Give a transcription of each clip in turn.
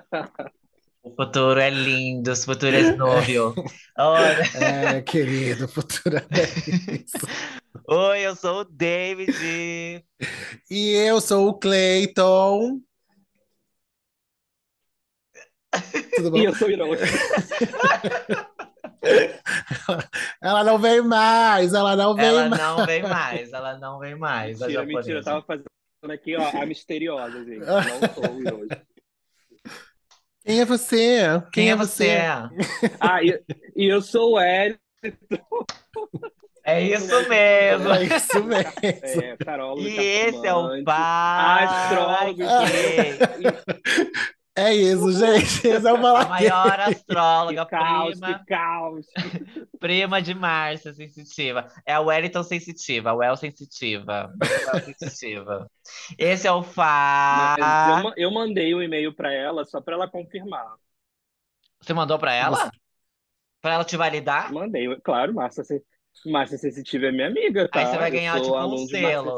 O futuro é lindo, o futuro é nóbio. Olha. É, querido, futuro é isso. Oi, eu sou o David. E eu sou o Clayton. Tudo bom? E eu sou o Hiroshi. Ela não vem mais, ela não vem Ela mais. não vem mais, ela não vem mais. Mentira, mentira, eu tava fazendo aqui, ó, a misteriosa, gente. Não sou o. Quem é você? Quem é você? Ah, e, e eu sou o Hélio. É isso mesmo. É isso mesmo. É, Carol E esse é o pai. Astrólogo. É isso, gente. Esse é o maior Que astróloga, caos, prima, que caos. prima de Márcia Sensitiva. É a Wellington Sensitiva, a Well Sensitiva. Well Sensitiva. Esse é o Fá. Mas eu, ma- eu mandei um e-mail pra ela só pra ela confirmar. Você mandou pra ela? Você- Pra ela te validar? Mandei, claro, Márcia, Se- Márcia Sensitiva é minha amiga, tá? Aí você vai ganhar, tipo, um selo.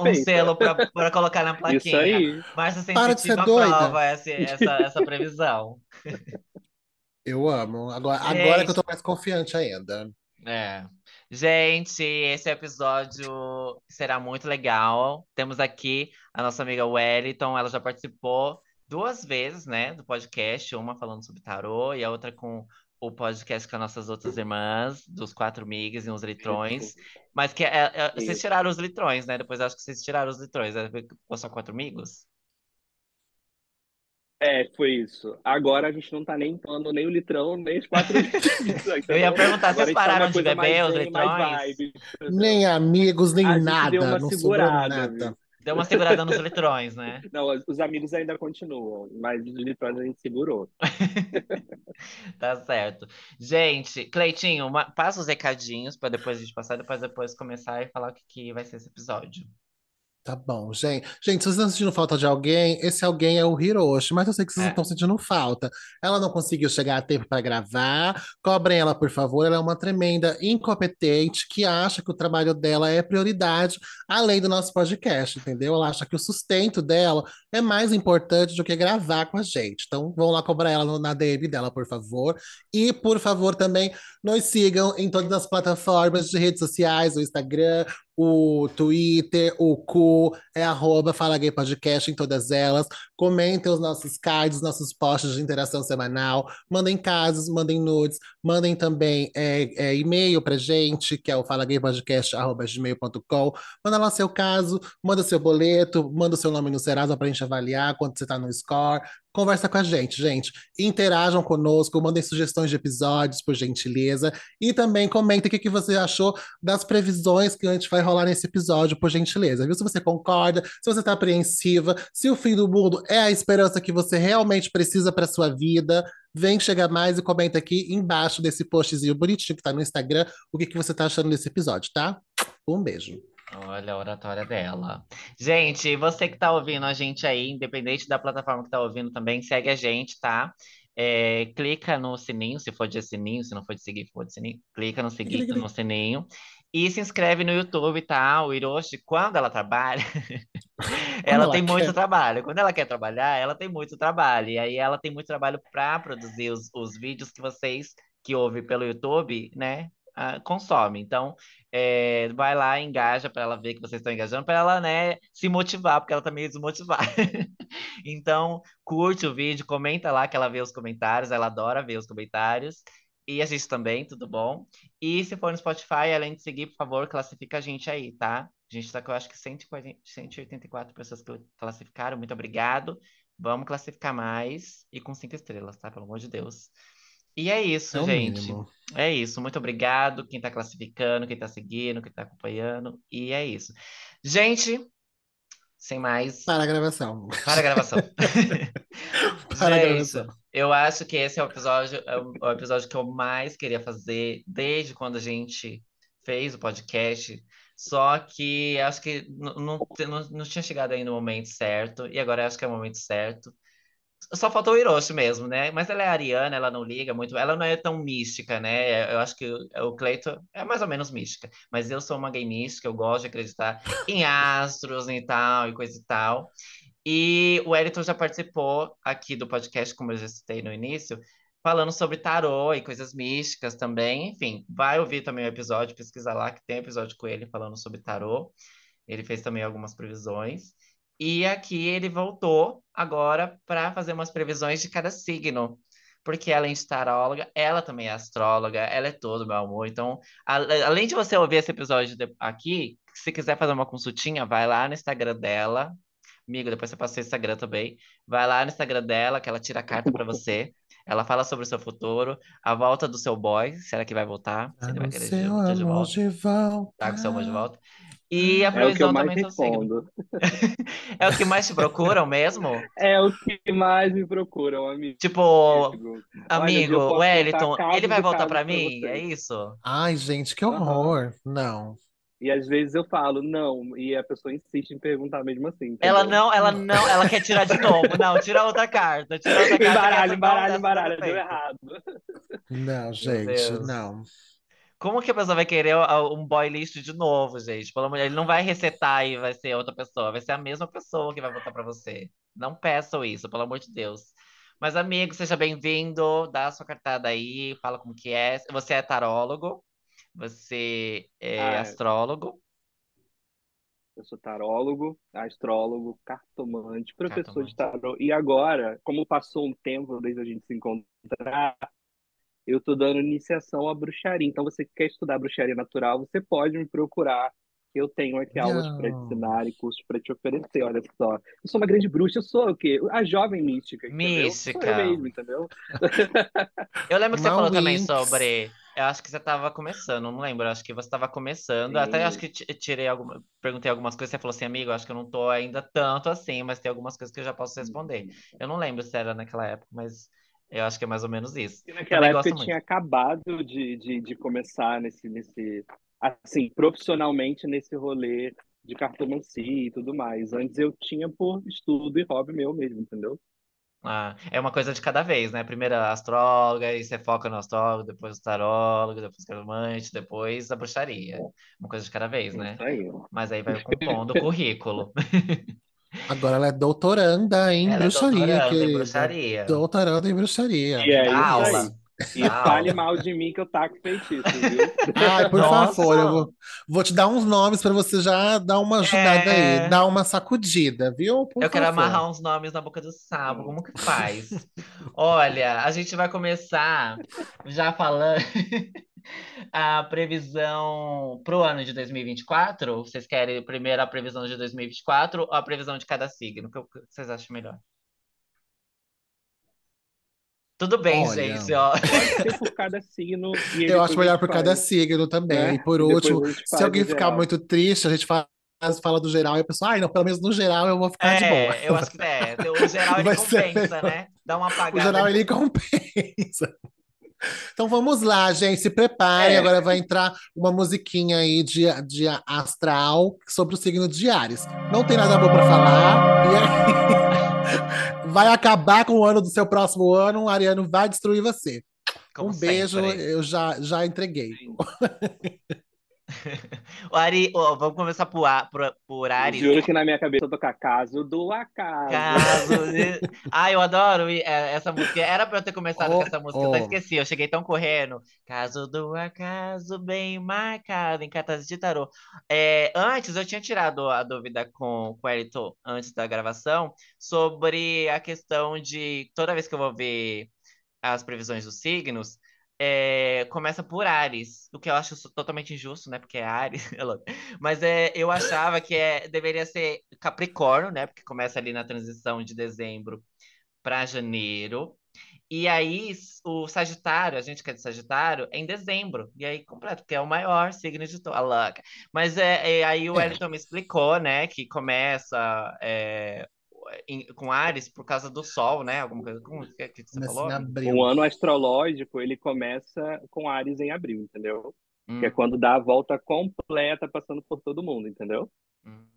Um selo pra, pra colocar na Isso plaquinha. aí. Márcia Para de ser Sensitiva doida. aprova essa, essa, essa previsão. Eu amo. Agora, agora que eu tô mais confiante ainda. É. Gente, esse episódio será muito legal. Temos aqui a nossa amiga Wellington, ela já participou duas vezes, né, do podcast, uma falando sobre tarô e a outra com o podcast com as nossas outras irmãs, dos quatro migas e uns litrões. Mas que é, é, vocês Isso. tiraram os litrões, né? Depois acho que vocês tiraram os litrões. né? Ficou só quatro amigos? É, foi isso. Agora a gente não tá nem tomando nem o litrão, nem os quatro litros. Eu ia perguntar, Agora vocês tá pararam de beber os litrões? Nem amigos, nem A gente nada. deu uma não sobrou segurada, nada. viu? Deu uma segurada nos litrões, né? Não, os- os amigos ainda continuam, mas os litrões a gente segurou. Tá certo. Gente, Cleitinho, ma- passa os recadinhos para depois a gente passar, depois depois começar e falar o que, que vai ser esse episódio. Tá bom, gente. Gente, se vocês estão sentindo falta de alguém, esse alguém é o Hiroshi, mas eu sei que vocês É. não estão sentindo falta. Ela não conseguiu chegar a tempo para gravar. Cobrem ela, por favor. Ela é uma tremenda incompetente que acha que o trabalho dela é prioridade, além do nosso podcast, entendeu? Ela acha que o sustento dela é mais importante do que gravar com a gente. Então, vão lá cobrar ela na DM dela, por favor. E, por favor, também nos sigam em todas as plataformas de redes sociais, o Instagram, o Twitter, o Cu, é arroba Fala Gay Podcast em todas elas. Comentem os nossos cards, nossos posts de interação semanal. Mandem casos, mandem nudes, mandem também é, é, e-mail pra gente, que é o falagaypodcast.gmail.com. Manda lá seu caso, manda seu boleto, manda seu nome no Serasa pra gente avaliar quanto você tá no score. Conversa com a gente, gente. Interajam conosco, mandem sugestões de episódios, por gentileza. E também comentem o que, que você achou das previsões que a gente vai rolar nesse episódio, por gentileza. Viu? Se você concorda, se você está apreensiva, se o fim do mundo é a esperança que você realmente precisa para sua vida, vem chegar mais e comenta aqui embaixo desse postzinho bonitinho que tá no Instagram o que, que você tá achando desse episódio, tá? Um beijo. Olha a oratória dela. Gente, você que tá ouvindo a gente aí, independente da plataforma que tá ouvindo também, segue a gente, tá? É, clica no sininho, se for de sininho, se não for de seguir, for de sininho, clica no seguir, no sininho. E se inscreve no YouTube, tá? O Hiroshi, quando ela trabalha, ela ela tem muito quer. trabalho. Quando ela quer trabalhar, ela tem muito trabalho. E aí ela tem muito trabalho para produzir os, os vídeos que vocês que ouvem pelo YouTube, né? Consomem. Então, é, vai lá, engaja para ela ver que vocês estão engajando, para ela, né, se motivar, porque ela tá meio desmotivada. Então, curte o vídeo, comenta lá que ela vê os comentários, ela adora ver os comentários. E a gente também, tudo bom? E se for no Spotify, além de seguir, por favor, classifica a gente aí, tá? A gente tá com, eu acho que 140, 184 pessoas que classificaram, muito obrigado. Vamos classificar mais e com cinco estrelas, tá? Pelo amor de Deus. E é isso, É gente. mínimo. É isso. Muito obrigado quem tá classificando, quem tá seguindo, quem tá acompanhando. E é isso. Gente, sem mais, Para a gravação. para a gravação. Para a Gente, gravação. eu acho que esse é o episódio, é o o episódio que eu mais queria fazer desde quando a gente fez o podcast. Só que acho que não, não, não tinha chegado ainda no momento certo, e agora acho que é o momento certo. Só faltou o Hiroshi mesmo, né? Mas ela é ariana, ela não liga muito, ela não é tão mística, né? Eu acho que o, Cleiton é mais ou menos mística, mas eu sou uma gay mística, eu gosto de acreditar em astros e tal, e coisa e tal. E o Wellington já participou aqui do podcast, como eu já citei no início, falando sobre tarô e coisas místicas também. Enfim, vai ouvir também o episódio, pesquisa lá que tem episódio com ele falando sobre tarô. Ele fez também algumas previsões. E aqui ele voltou agora para fazer umas previsões de cada signo. Porque além de taróloga, ela também é astróloga, ela é todo, meu amor. Então, a- além de você ouvir esse episódio de- aqui, se quiser fazer uma consultinha, vai lá no Instagram dela. Amigo, depois você passa o Instagram também. Vai lá no Instagram dela, que ela tira a carta para você. Ela fala sobre o seu futuro, a volta do seu boy, será que vai voltar? Se ele vai no querer seu de, de volta. de volta. Tá com o seu amor de volta. E a É o que eu previsão mais também signo. respondo. É o que mais te procuram mesmo? É o que mais me procuram, amigo. Tipo, Olha, amigo, posso Wellington, ele vai voltar casos pra pra mim? É isso? Ai, gente, que horror. Não. E às vezes eu falo, não, e a pessoa insiste em perguntar mesmo assim, Ela entendeu? não, ela não, ela quer tirar de novo. Não, tira outra carta. Tira outra carta. essa embaralha, não deu errado. Não, gente, não. Como que a pessoa vai querer uh, um boy lixo de novo, gente? Pelo amor de Ele não vai resetar e vai ser outra pessoa. Vai ser a mesma pessoa que vai voltar pra você. Não peçam isso, pelo amor de Deus. Mas, amigo, seja bem-vindo. Dá a sua cartada aí. Fala como que é. Você é tarólogo. Você é Ah, é. astrólogo. Eu sou tarólogo, astrólogo, cartomante, professor de Cartomante. tarô. E agora, como passou um tempo desde a gente se encontrar, eu tô dando iniciação à bruxaria. Então, você que quer estudar bruxaria natural, você pode me procurar. Eu tenho aqui aulas para te Não. ensinar e cursos para te oferecer. Olha só. Eu sou uma grande bruxa. Eu sou o quê? A jovem mística, entendeu? Sou eu Mística. mesmo, entendeu? Eu lembro que você Uma falou também sobre. Eu acho que você estava começando, não lembro. Eu acho que você estava começando. Até acho Sim. que ti- tirei alguma, perguntei algumas coisas. Você falou assim, amigo, acho que eu não tô ainda tanto assim, mas tem algumas coisas que eu já posso responder. Eu não lembro se era naquela época, mas eu acho que é mais ou menos isso. E naquela época eu tinha acabado de, de, de começar nesse, nesse, assim, profissionalmente nesse rolê de cartomancia e tudo mais. Antes eu tinha por estudo e hobby meu mesmo, entendeu? Ah, é uma coisa de cada vez, né? Primeiro a astróloga, aí você foca no astrólogo, depois o tarólogo, depois o cartomante, depois a bruxaria. Uma coisa de cada vez, É né? isso aí. Mas aí vai compondo o currículo. Agora ela é doutoranda em Ela é bruxaria, doutoranda em bruxaria. Doutoranda em bruxaria. E é aula. aí. E fale mal de mim que eu taco feitiço, viu? Ai, por favor, eu Nossa! vou, vou te dar uns nomes para você já dar uma ajudada aí, É. dar uma sacudida, viu? Por Eu quero favor. amarrar uns nomes na boca do sapo. Como que faz? Olha, a gente vai começar já falando a previsão pro ano de 2024. Vocês querem primeiro a previsão de 2024 ou a previsão de cada signo? O que o vocês acham melhor? Tudo bem, Olha, gente, ó. Pode ser por cada signo e eu acho melhor por cada signo também. né? E por último, se alguém ficar geral. muito triste, a gente fala, fala do geral e a pessoa, ai, não, pelo menos no geral eu vou ficar de boa. É, eu acho que é. O geral ele Vai compensa, né? Dá uma O apagada. geral ele compensa. Então vamos lá, gente, se preparem. É. Agora vai entrar uma musiquinha aí de, de astral sobre o signo de Ares. Não tem nada bom para falar. E aí vai acabar com o ano do seu próximo ano. O Ariano vai destruir você. Como um beijo, sempre. eu já, já entreguei. O Ari, ó, vamos começar por, por, por Ares. Juro que na minha cabeça eu tocar caso do acaso. Caso de... Ah, eu adoro é, essa música. Era pra eu ter começado Oh, com essa música, eu só oh. esqueci. Eu cheguei tão correndo. Caso do acaso bem marcado em cartas de tarô. É, antes, eu tinha tirado a dúvida com, com o Elton antes da gravação sobre a questão de toda vez que eu vou ver as previsões dos signos, é, começa por Ares, o que eu acho totalmente injusto, né? Porque é Ares, mas é, eu achava que é, deveria ser Capricórnio, né? Porque começa ali na transição de dezembro para janeiro. E aí, o Sagitário, a gente que é de Sagitário, é em dezembro. E aí, completo, porque é o maior signo de todos. Mas é, é, aí o É. Wellington me explicou, né? Que começa é, em- com Ares por causa do Sol, né? Alguma coisa. Como que, que você Começa falou? O ano astrológico, ele começa com Ares em abril, entendeu? Que é Hum, quando dá a volta completa passando por todo mundo, entendeu? hum.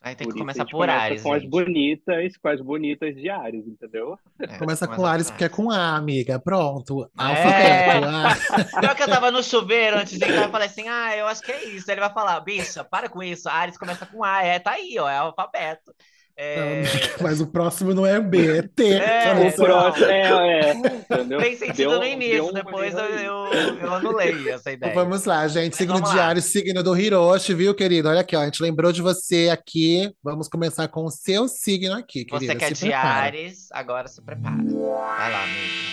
Aí tem que Por a começar por começa Ares, com as gente. bonitas, com as bonitas de Ares, entendeu? É, Começa com Ares porque é com A, amiga. Pronto. É. Alfabeto. A. Pior que eu tava no chuveiro antes de entrar, eu falei assim, ah, eu acho que é isso. Aí ele vai falar, bicha, para com isso, Ares começa com A, é, tá aí, ó, é alfabeto. É... Mas o próximo não é B, é T. É, O próximo, é, é, entendeu? Tem sentido Deu- no início, depois eu, eu, eu anulei essa Então ideia. vamos lá, gente. Mas Signo lá. diário, signo do Hiroshi, viu, querido? Olha aqui, ó. A gente lembrou de você aqui. Vamos começar com o seu signo aqui, Você querida. que é Se de prepara. Ares, agora se prepara. Vai lá, amigo.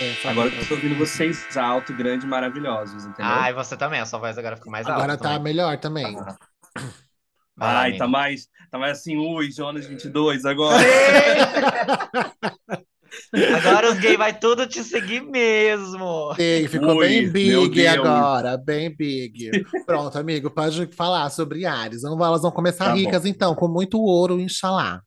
É. Agora eu tô ouvindo vocês alto, grande, maravilhosos, entendeu? Ah, e você também, a sua voz agora ficou mais Agora alta tá também. melhor também. Vai Ai, tá mais, tá mais assim, ui, Jonas 22 agora. Agora os gays vai tudo te seguir mesmo. Sim, ficou Ui, bem big agora, bem big. Pronto, amigo, pode falar sobre Ares. Elas vão começar Tá bom. ricas, então, com muito ouro, inxalá.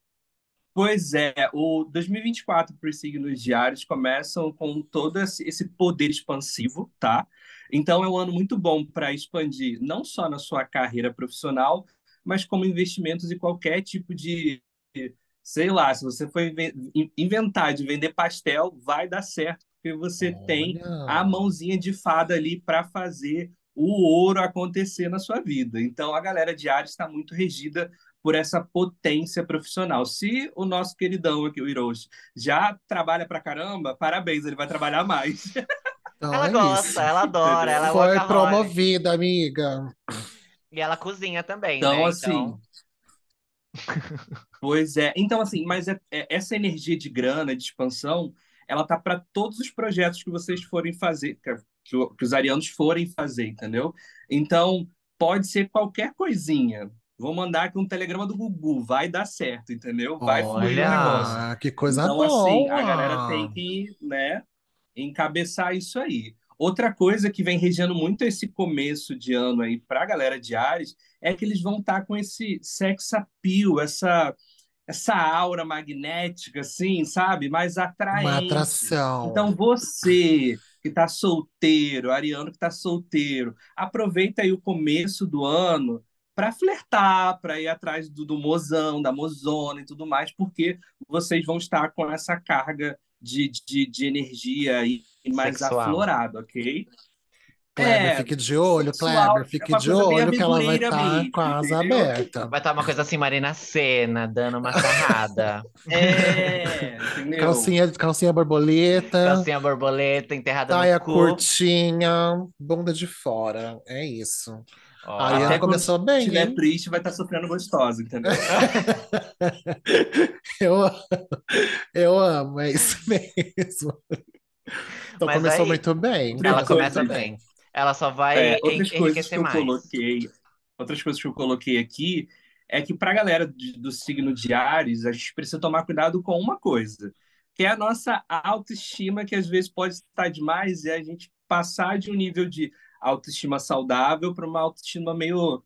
Pois é, o 2024 para os signos diários começam com todo esse poder expansivo, tá? Então é um ano muito bom para expandir não só na sua carreira profissional, mas como investimentos em qualquer tipo de, sei lá, se você for inven- inventar de vender pastel, vai dar certo, porque você tem a Olha. mãozinha de fada ali para fazer o ouro acontecer na sua vida. Então a galera de Ares está muito regida por essa potência profissional. Se o nosso queridão aqui, o Hiroshi, já trabalha pra caramba, parabéns, ele vai trabalhar mais. Então Ela é gosta, isso. ela adora, ela Foi promovida, amiga. E ela cozinha também, Então, né? assim. Então, Pois é. Então, assim, mas é- é- essa energia de grana, de expansão, ela tá para todos os projetos que vocês forem fazer, que, que os arianos forem fazer, entendeu? Então, pode ser qualquer coisinha. Vou mandar aqui um telegrama do Gugu, vai dar certo, entendeu? Vai fluir o Olha. negócio. Ah, que coisa Então, boa. assim, a galera tem que, né, encabeçar isso aí. Outra coisa que vem regendo muito esse começo de ano aí para a galera de Ares é que eles vão estar com esse sex appeal, essa, essa aura magnética, assim, sabe? Mais Uma atraente. atração. Então, você que está solteiro, ariano que está solteiro, aproveita aí o começo do ano para flertar, para ir atrás do, do mozão, da mozona e tudo mais, porque vocês vão estar com essa carga de, de, de energia aí mais Sexual. aflorada, ok? Kleber, É, fique de olho, sexual, Kleber, é fique uma de olho que ela vai estar mesmo, com a asa entendeu? aberta. vai estar uma coisa assim, Marina Sena, dando uma sarrada. É, entendeu? Calcinha, calcinha borboleta, Calcinha borboleta enterrada no cu. curtinha, bunda de fora. É isso. Ó, A Ariana Até quando começou bem, estiver hein? triste, vai estar sofrendo gostosa, entendeu? Eu, eu amo, é isso mesmo. Então Mas começou aí- muito bem. ela começa coisa- bem. Ela só vai É, en- outras coisas que enriquecer eu mais. coloquei, outras coisas que eu coloquei aqui é que para a galera de- do signo de Ares, a gente precisa tomar cuidado com uma coisa, que é a nossa autoestima, que às vezes pode estar demais e a gente passar de um nível de autoestima saudável para uma autoestima meio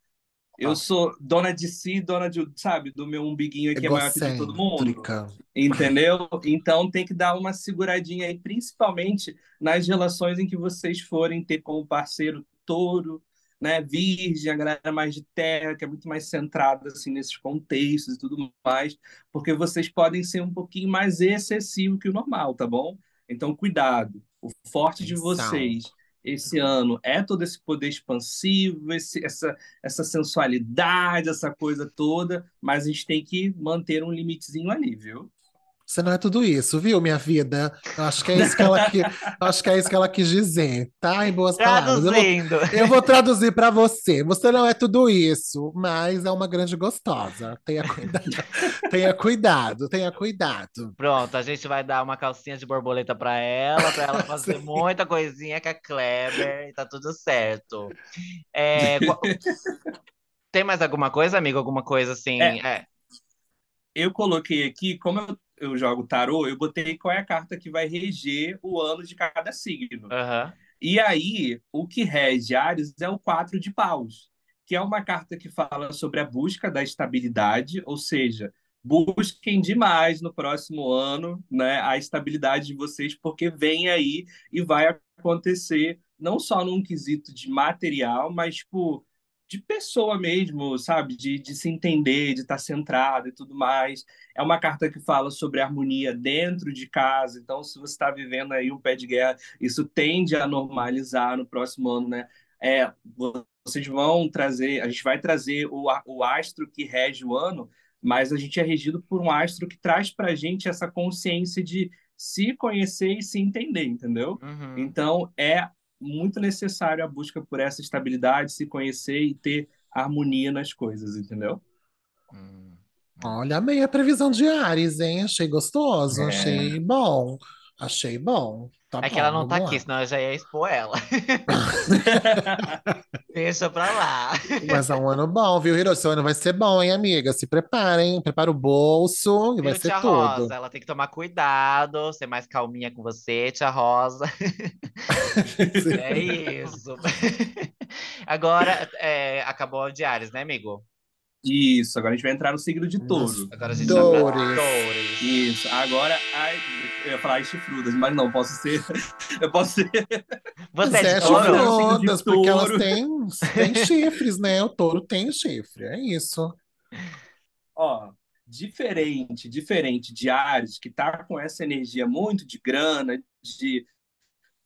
eu Ah. sou dona de si, dona de, sabe, do meu umbiguinho aqui é maior que de todo mundo. Entendeu? Então tem que dar uma seguradinha aí, principalmente nas relações em que vocês forem ter como parceiro touro, né, virgem, a galera mais de terra, que é muito mais centrada assim nesses contextos e tudo mais, porque vocês podem ser um pouquinho mais excessivo que o normal, tá bom? Então cuidado. O forte de Atenção. vocês esse ano é todo esse poder expansivo, esse, essa, essa sensualidade, essa coisa toda, mas a gente tem que manter um limitezinho ali, viu? Você não é tudo isso, viu, minha vida? Eu acho que é isso que ela, que, acho que é isso que ela quis dizer, tá? Em boas palavras. Eu vou, Traduzindo. eu vou traduzir para você. Você não é tudo isso, mas é uma grande gostosa. Tenha cuidado, tenha cuidado, tenha cuidado. Pronto, a gente vai dar uma calcinha de borboleta pra ela, pra ela fazer Sim. muita coisinha com a Kleber e tá tudo certo. É, qual- Tem mais alguma coisa, amigo? Alguma coisa assim? É. É. Eu coloquei aqui, como eu, eu jogo tarô, eu botei qual é a carta que vai reger o ano de cada signo. Aham. E aí, o que rege Ares é o quatro de paus, que é uma carta que fala sobre a busca da estabilidade, ou seja, busquem demais no próximo ano, né, a estabilidade de vocês, porque vem aí e vai acontecer não só num quesito de material, mas tipo de pessoa mesmo, sabe? De, de se entender, de estar centrado e tudo mais. É uma carta que fala sobre harmonia dentro de casa. Então, se você está vivendo aí um pé de guerra, isso tende a normalizar no próximo ano, né? É, vocês vão trazer, a gente vai trazer o, o astro que rege o ano, mas a gente é regido por um astro que traz para a gente essa consciência de se conhecer e se entender, entendeu? Uhum. Então, é muito necessário a busca por essa estabilidade, se conhecer e ter harmonia nas coisas, entendeu? Hum. Olha, amei a previsão de Ares, hein? Achei gostoso, É. achei bom. Achei bom. Tá É que bom, ela não tá vamos aqui, lá. senão eu já ia expor ela. Deixa pra lá. Mas é um ano bom, viu, Hiro? Seu ano vai ser bom, hein, amiga? Se preparem, prepara o bolso e vai Viu, ser tia tudo. Rosa? Ela tem que tomar cuidado, ser mais calminha com você, tia Rosa. É isso. Agora, é, acabou o Ares, né, amigo? Isso, agora a gente vai entrar no signo de touro. Agora a gente vai Toures. Toures. Isso, agora ai, eu ia falar as chifrudas, mas não, posso ser. Eu posso ser. Você é touro? chifrudo. chifrudas, porque elas Touro. têm, têm chifres, né? O touro tem chifre, é isso. Ó, diferente, diferente de Ares, que tá com essa energia muito de grana, de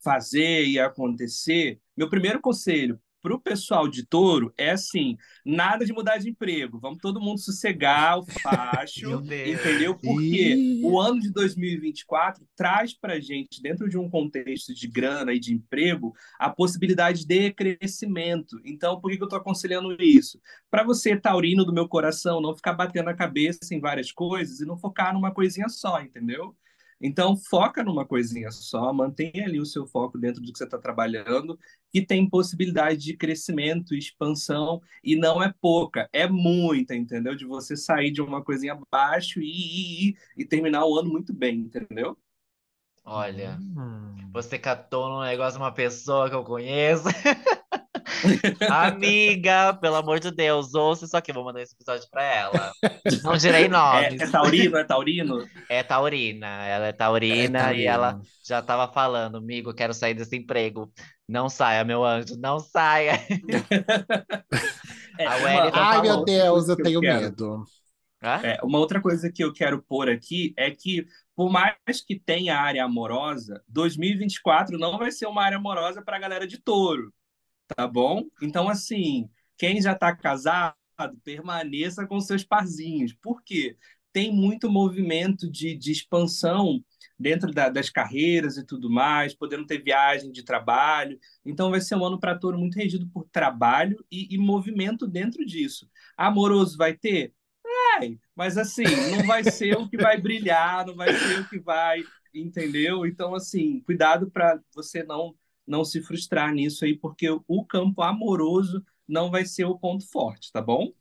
fazer e acontecer. Meu primeiro conselho para o pessoal de touro é assim: nada de mudar de emprego. Vamos todo mundo sossegar o facho, entendeu? Porque Ih. o ano de 2024 traz para gente, dentro de um contexto de grana e de emprego, a possibilidade de crescimento. Então, por que que eu estou aconselhando isso? Para você, taurino do meu coração, não ficar batendo a cabeça em várias coisas e não focar numa coisinha só, entendeu? Então, foca numa coisinha só, mantenha ali o seu foco dentro do que você está trabalhando, que tem possibilidade de crescimento, expansão, e não é pouca, é muita, entendeu? De você sair de uma coisinha abaixo e, e, e, e terminar o ano muito bem, entendeu? Olha, Hum. você catou no negócio uma pessoa que eu conheço. Amiga, pelo amor de Deus, ouça isso aqui, vou mandar esse episódio pra ela. Não direi É, nomes. é taurino, é taurino? É taurina, ela é taurina É, e ela já tava falando, amigo, eu quero sair desse emprego. Não saia, meu anjo, não saia. É, A uma- Ai, falou. meu Deus, eu eu tenho quero. medo. É, uma outra coisa que eu quero pôr aqui é que, por mais que tenha área amorosa, 2024 não vai ser uma área amorosa para a galera de touro, tá bom? Então, assim, quem já está casado, permaneça com seus parzinhos. Por quê? Tem muito movimento de, de expansão dentro da- das carreiras e tudo mais, podendo ter viagem de trabalho. Então, vai ser um ano para touro muito regido por trabalho e, e movimento dentro disso. Amoroso vai ter? Vai, mas assim, não vai ser o que vai brilhar, não vai ser o que vai, entendeu? Então, assim, cuidado para você não não se frustrar nisso aí, porque o campo amoroso não vai ser o ponto forte, tá bom?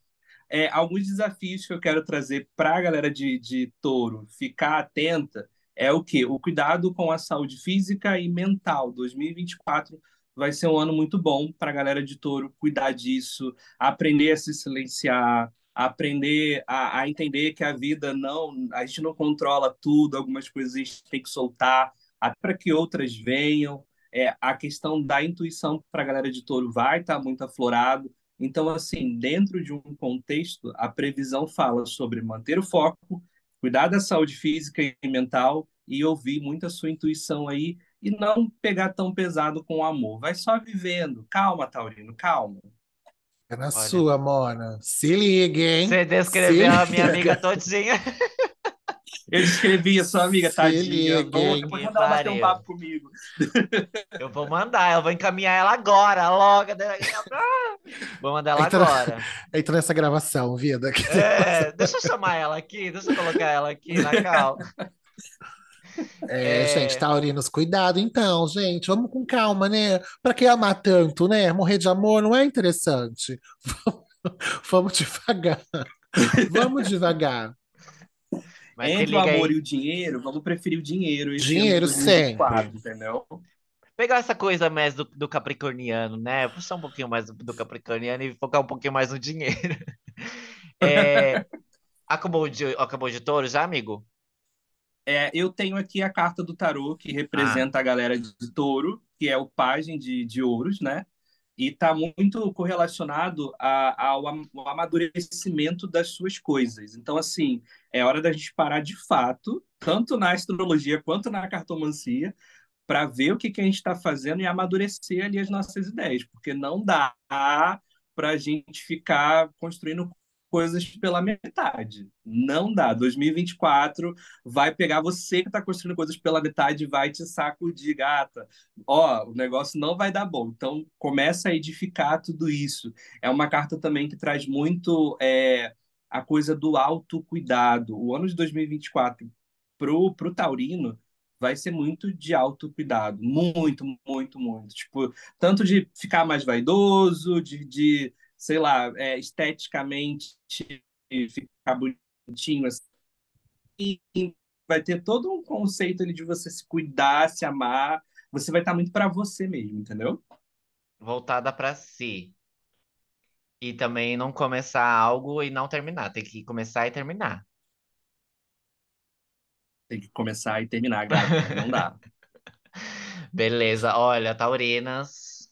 É, alguns desafios que eu quero trazer para a galera de, de touro ficar atenta é o quê? O cuidado com a saúde física e mental. 2024 vai ser um ano muito bom para a galera de touro cuidar disso, aprender a se silenciar, aprender a, a entender que a vida não, a gente não controla tudo, algumas coisas a gente tem que soltar, até para que outras venham. É, a questão da intuição para a galera de touro vai estar muito aflorado. Então, assim, dentro de um contexto, a previsão fala sobre manter o foco, cuidar da saúde física e mental e ouvir muito a sua intuição aí e não pegar tão pesado com o amor. Vai só vivendo. Calma, Taurino, calma. É na Olha. sua, Mona. Se liga, hein? Você descreveu Se a minha liga. amiga todinha. Eu descrevi a sua amiga, tadinha. hein? Depois Que mandar ela bater um papo comigo. Eu vou mandar, eu vou encaminhar ela agora, logo. Vou mandar ela Então- agora. Entra nessa gravação, vida. É, deixa eu chamar ela aqui, deixa eu colocar ela aqui na cal. É, É. gente, taurinos, cuidado então, gente. Vamos com calma, né? Pra que amar tanto, né? Morrer de amor não é interessante. Vamos devagar. Vamos devagar. Mas Entre o amor aí. e o dinheiro, vamos preferir o dinheiro. esse Dinheiro ano de 2024, sempre. Entendeu? Pegar essa coisa mais do, do capricorniano, né? Puxar um pouquinho mais do, do capricorniano e focar um pouquinho mais no dinheiro. É, acabou de, acabou de touro já, amigo? É, eu tenho aqui a carta do tarô que representa a galera de touro, que é o pajem de, de ouros, né? E está muito correlacionado a- ao amadurecimento das suas coisas. Então, assim, é hora da gente parar de fato, tanto na astrologia quanto na cartomancia, para ver o que, que a gente está fazendo e amadurecer ali as nossas ideias, porque não dá para a gente ficar construindo coisas pela metade. Não dá. 2024 vai pegar você que está construindo coisas pela metade e vai te sacudir, gata. Ó, o negócio não vai dar bom. Então, começa a edificar tudo isso. É uma carta também que traz muito é, a coisa do autocuidado. O ano de 2024 pro, pro Taurino vai ser muito de autocuidado. Muito, muito, muito. Tipo, tanto de ficar mais vaidoso, de, de sei lá, é, esteticamente ficar bonitinho assim. E vai ter todo um conceito ali de você se cuidar, se amar. Você vai estar muito para você mesmo, entendeu? Voltada para si. E também não começar algo e não terminar. Tem que começar e terminar. Tem que começar e terminar, gata. Não dá. Beleza. Olha, Taurinas.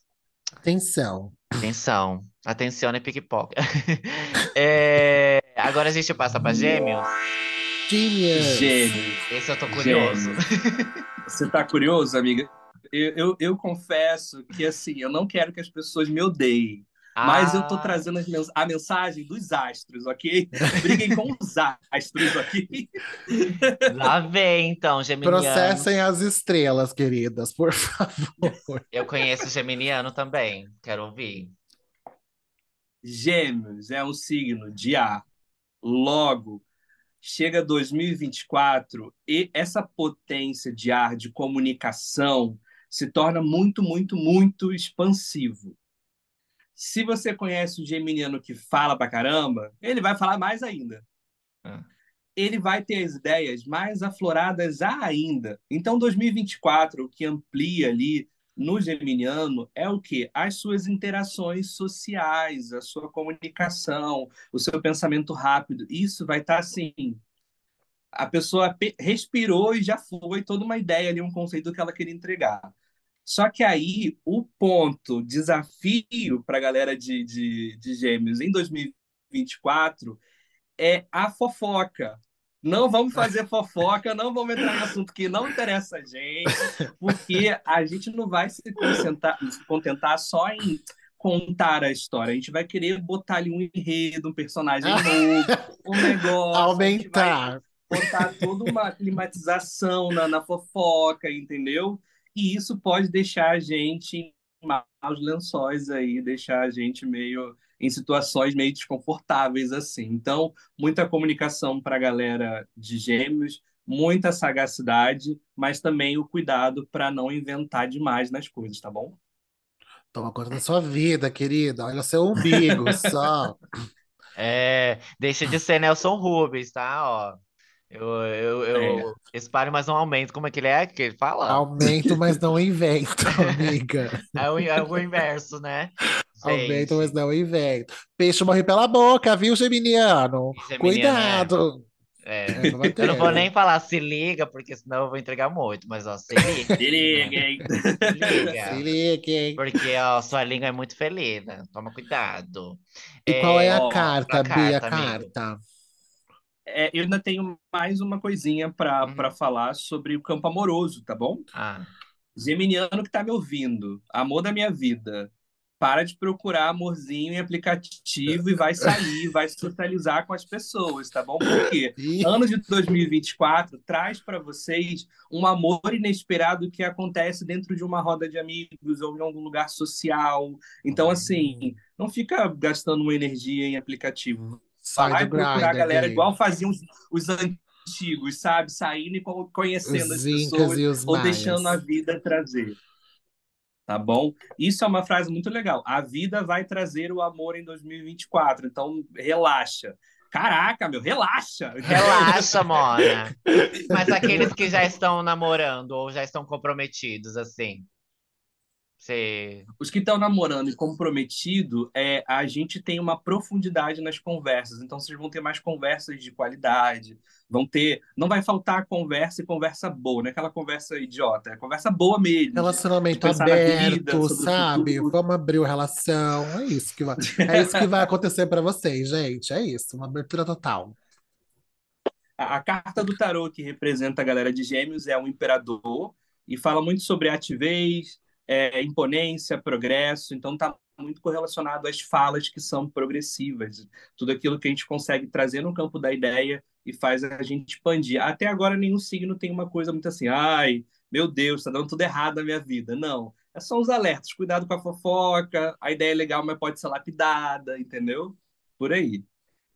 Atenção. Atenção. Atenção, é pickpocket. é... Agora a gente passa para gêmeos. Gêmeos. Gêmeos. Esse eu tô curioso. Você tá curioso, amiga? Eu, eu, eu, confesso que, assim, eu não quero que as pessoas me odeiem. Ah. Mas eu tô trazendo a mensagem dos astros, ok? Briguem com os astros aqui. Lá vem, então, Geminiano. Processem as estrelas, queridas, por favor. Eu conheço Geminiano também, quero ouvir. Gêmeos é um signo de ar. Logo, chega 2024 e essa potência de ar de comunicação se torna muito, muito, muito expansivo. Se você conhece o geminiano que fala pra caramba, ele vai falar mais ainda. Ah. Ele vai ter as ideias mais afloradas ainda. Então, 2024, o que amplia ali no geminiano é o que? As suas interações sociais, a sua comunicação, o seu pensamento rápido. Isso vai estar tá, assim. A pessoa respirou e já foi toda uma ideia ali, um conceito que ela queria entregar. Só que aí o ponto, desafio para a galera de, de, de Gêmeos em 2024 é a fofoca. Não vamos fazer fofoca, não vamos entrar em assunto que não interessa a gente, porque a gente não vai se, se contentar só em contar a história. A gente vai querer botar ali um enredo, um personagem novo, um negócio. Aumentar. Botar toda uma climatização na, na fofoca, entendeu? E isso pode deixar a gente em maus lençóis aí, deixar a gente meio em situações meio desconfortáveis assim. Então, muita comunicação para a galera de gêmeos, muita sagacidade, mas também o cuidado para não inventar demais nas coisas, tá bom? Toma conta da sua vida, querida. Olha seu umbigo só. É, deixa de ser Nelson Rubens, tá? Ó, eu, eu, eu é. espalho, mas não aumento. Como é que ele é que ele fala? Aumento, mas não invento, amiga. É o, é o inverso, né? Aumento, mas não invento. Peixe morre pela boca, viu, Geminiano? Geminiano Cuidado. É. É, eu não vou nem falar se liga, porque senão eu vou entregar muito, mas ó, se liga. se liga, hein? Se liga. Se liga, hein? Porque, ó, sua língua é muito felina. Toma cuidado. E é, qual é a ó, carta, a Bia? Carta, carta. É, eu ainda tenho mais uma coisinha para hum. falar sobre o campo amoroso, tá bom? Ah. Geminiano que tá me ouvindo, amor da minha vida, para de procurar amorzinho em aplicativo e vai sair, vai socializar com as pessoas, tá bom? Porque ano de 2024 traz para vocês um amor inesperado que acontece dentro de uma roda de amigos ou em algum lugar social. Então, assim, não fica gastando uma energia em aplicativo. Sai vai procurar a galera igual faziam os, os antigos, sabe? Saindo e conhecendo os as pessoas ou deixando a vida trazer tá bom? Isso é uma frase muito legal. A vida vai trazer o amor em 2024, então relaxa. Caraca, meu, relaxa. Relaxa, Mona. Mas aqueles que já estão namorando ou já estão comprometidos, assim. Você... Os que estão namorando e comprometido, é, a gente tem uma profundidade nas conversas. Então, vocês vão ter mais conversas de qualidade. Vão ter. Não vai faltar conversa e conversa boa, não é aquela conversa idiota, é conversa boa mesmo. Relacionamento aberto, vida, sabe? Vamos abrir a relação. É isso que vai, é isso que vai acontecer para vocês, gente. É isso, uma abertura total. A, a carta do tarô que representa a galera de Gêmeos é o Imperador e fala muito sobre ativez, é, imponência, progresso. Então tá muito correlacionado às falas que são progressivas, tudo aquilo que a gente consegue trazer no campo da ideia e faz a gente expandir. Até agora, nenhum signo tem uma coisa muito assim, ai, meu Deus, está dando tudo errado na minha vida. Não. É só os alertas. Cuidado com a fofoca, a ideia é legal, mas pode ser lapidada, entendeu? Por aí.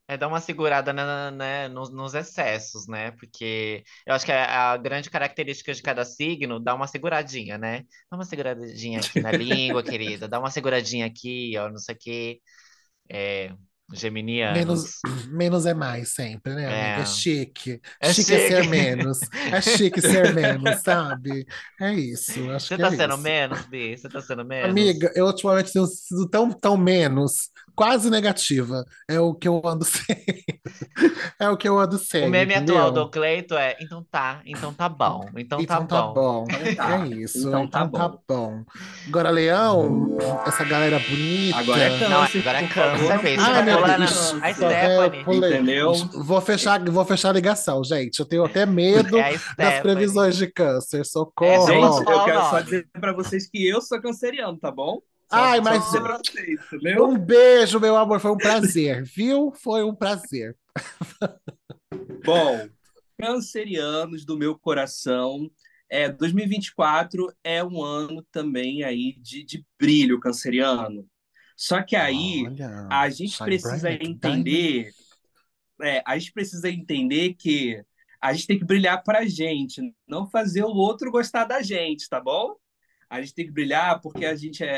É dar uma segurada na- né, nos, nos excessos, né? Porque eu acho que a, a grande característica de cada signo dá uma seguradinha, né? Dá uma seguradinha aqui na língua, querida. Dá uma seguradinha aqui, ó, não sei o quê. É, Menos, geminianos. menos é mais sempre, né, amiga? É É, chique. é Chique é ser menos. É chique ser menos, sabe? É isso, acho Você que tá é sendo isso. menos, Bi? Você tá sendo menos? Amiga, eu ultimamente tenho sido tão, tão menos, quase negativa. É o que eu ando sendo. É o que eu ando O sendo, meme atual do entendeu? Cleito é, então tá, então tá bom, então tá Então tá bom. bom. Então É tá. isso, Então tá então tá bom. bom. Agora, Leão, essa galera Agora é bonita. Não, câncer, agora é câncer, não Bi. Você Ai, tá meu Deus. a câncer, é, Stephanie. pulei. entendeu? Vou fechar, vou fechar a ligação, gente. Eu tenho até medo É das previsões de câncer. É Socorro. Gente, eu o quero só dizer para vocês que eu sou canceriano, tá bom? Ai, mas para vocês, um beijo, meu amor. Foi um prazer, viu? Foi um prazer. Bom, cancerianos do meu coração, é, 2024 é um ano também aí de, de brilho canceriano. Só que aí Olha, a gente precisa a entender, é, a gente precisa entender que a gente tem que brilhar pra gente, não fazer o outro gostar da gente, tá bom? A gente tem que brilhar porque a gente é,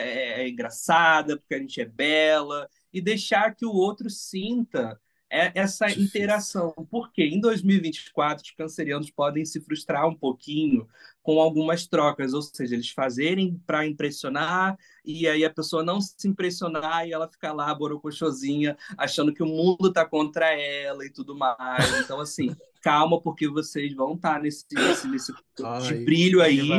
é- é engraçada, porque a gente é bela, e deixar que o outro sinta é- essa interação. Porque em 2024 os cancerianos podem se frustrar um pouquinho com algumas trocas, ou seja, eles fazerem para impressionar e aí a pessoa não se impressionar e ela ficar lá borocochosinha, achando que o mundo tá contra ela e tudo mais. Então, assim, calma, porque vocês vão estar nesse, nesse, nesse de Ai, brilho aí,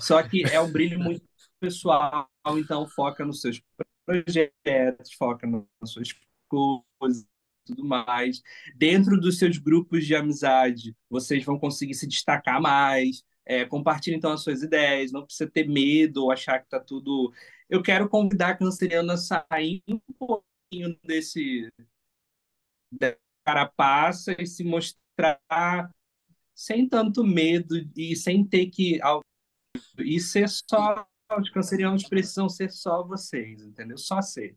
só que é um brilho muito pessoal, então foca nos seus projetos, foca nas suas coisas tudo mais. Dentro dos seus grupos de amizade, vocês vão conseguir se destacar mais. É, compartilhe então as suas ideias, não precisa ter medo ou achar que tá tudo. Eu quero convidar a canceriana a sair um pouquinho desse carapaça e se mostrar sem tanto medo e sem ter que e ser só os cancerianos precisam ser só vocês, entendeu? Só ser.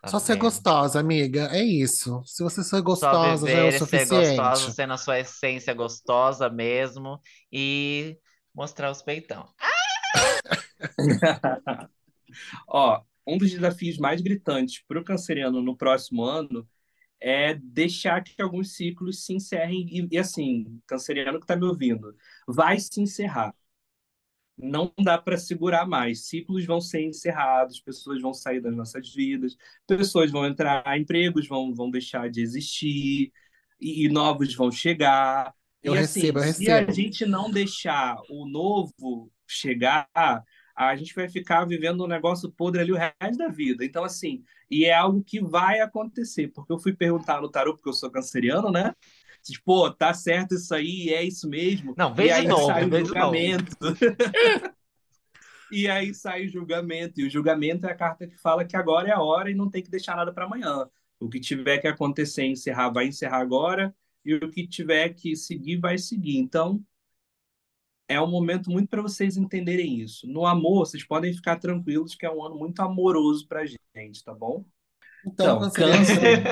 Tá Só ser vendo? gostosa, amiga. É isso. Se você for Só gostosa, já é o viver e ser gostosa, suficiente. ser na sua essência gostosa mesmo e mostrar os peitão. Ó, um dos desafios mais gritantes para o canceriano no próximo ano é deixar que alguns ciclos se encerrem e, e assim, canceriano que está me ouvindo, vai se encerrar. Não dá para segurar mais. Ciclos vão ser encerrados, pessoas vão sair das nossas vidas, pessoas vão entrar, empregos vão, vão deixar de existir e, e novos vão chegar. Eu e assim, recebo, eu se a recebo. gente não deixar o novo chegar, a gente vai ficar vivendo um negócio podre ali o resto da vida. Então, assim, e é algo que vai acontecer, porque eu fui perguntar no tarô, porque eu sou canceriano, né? Tipo, pô, tá certo isso aí, é isso mesmo. Não, vê de aí novo, sai o julgamento. E aí sai o julgamento, e o julgamento é a carta que fala que agora é a hora e não tem que deixar nada para amanhã. O que tiver que acontecer, encerrar, vai encerrar agora, e o que tiver que seguir, vai seguir. Então, é um momento muito para vocês entenderem isso. No amor, vocês podem ficar tranquilos que é um ano muito amoroso pra gente, tá bom? Então, Então, canceriano, câncer,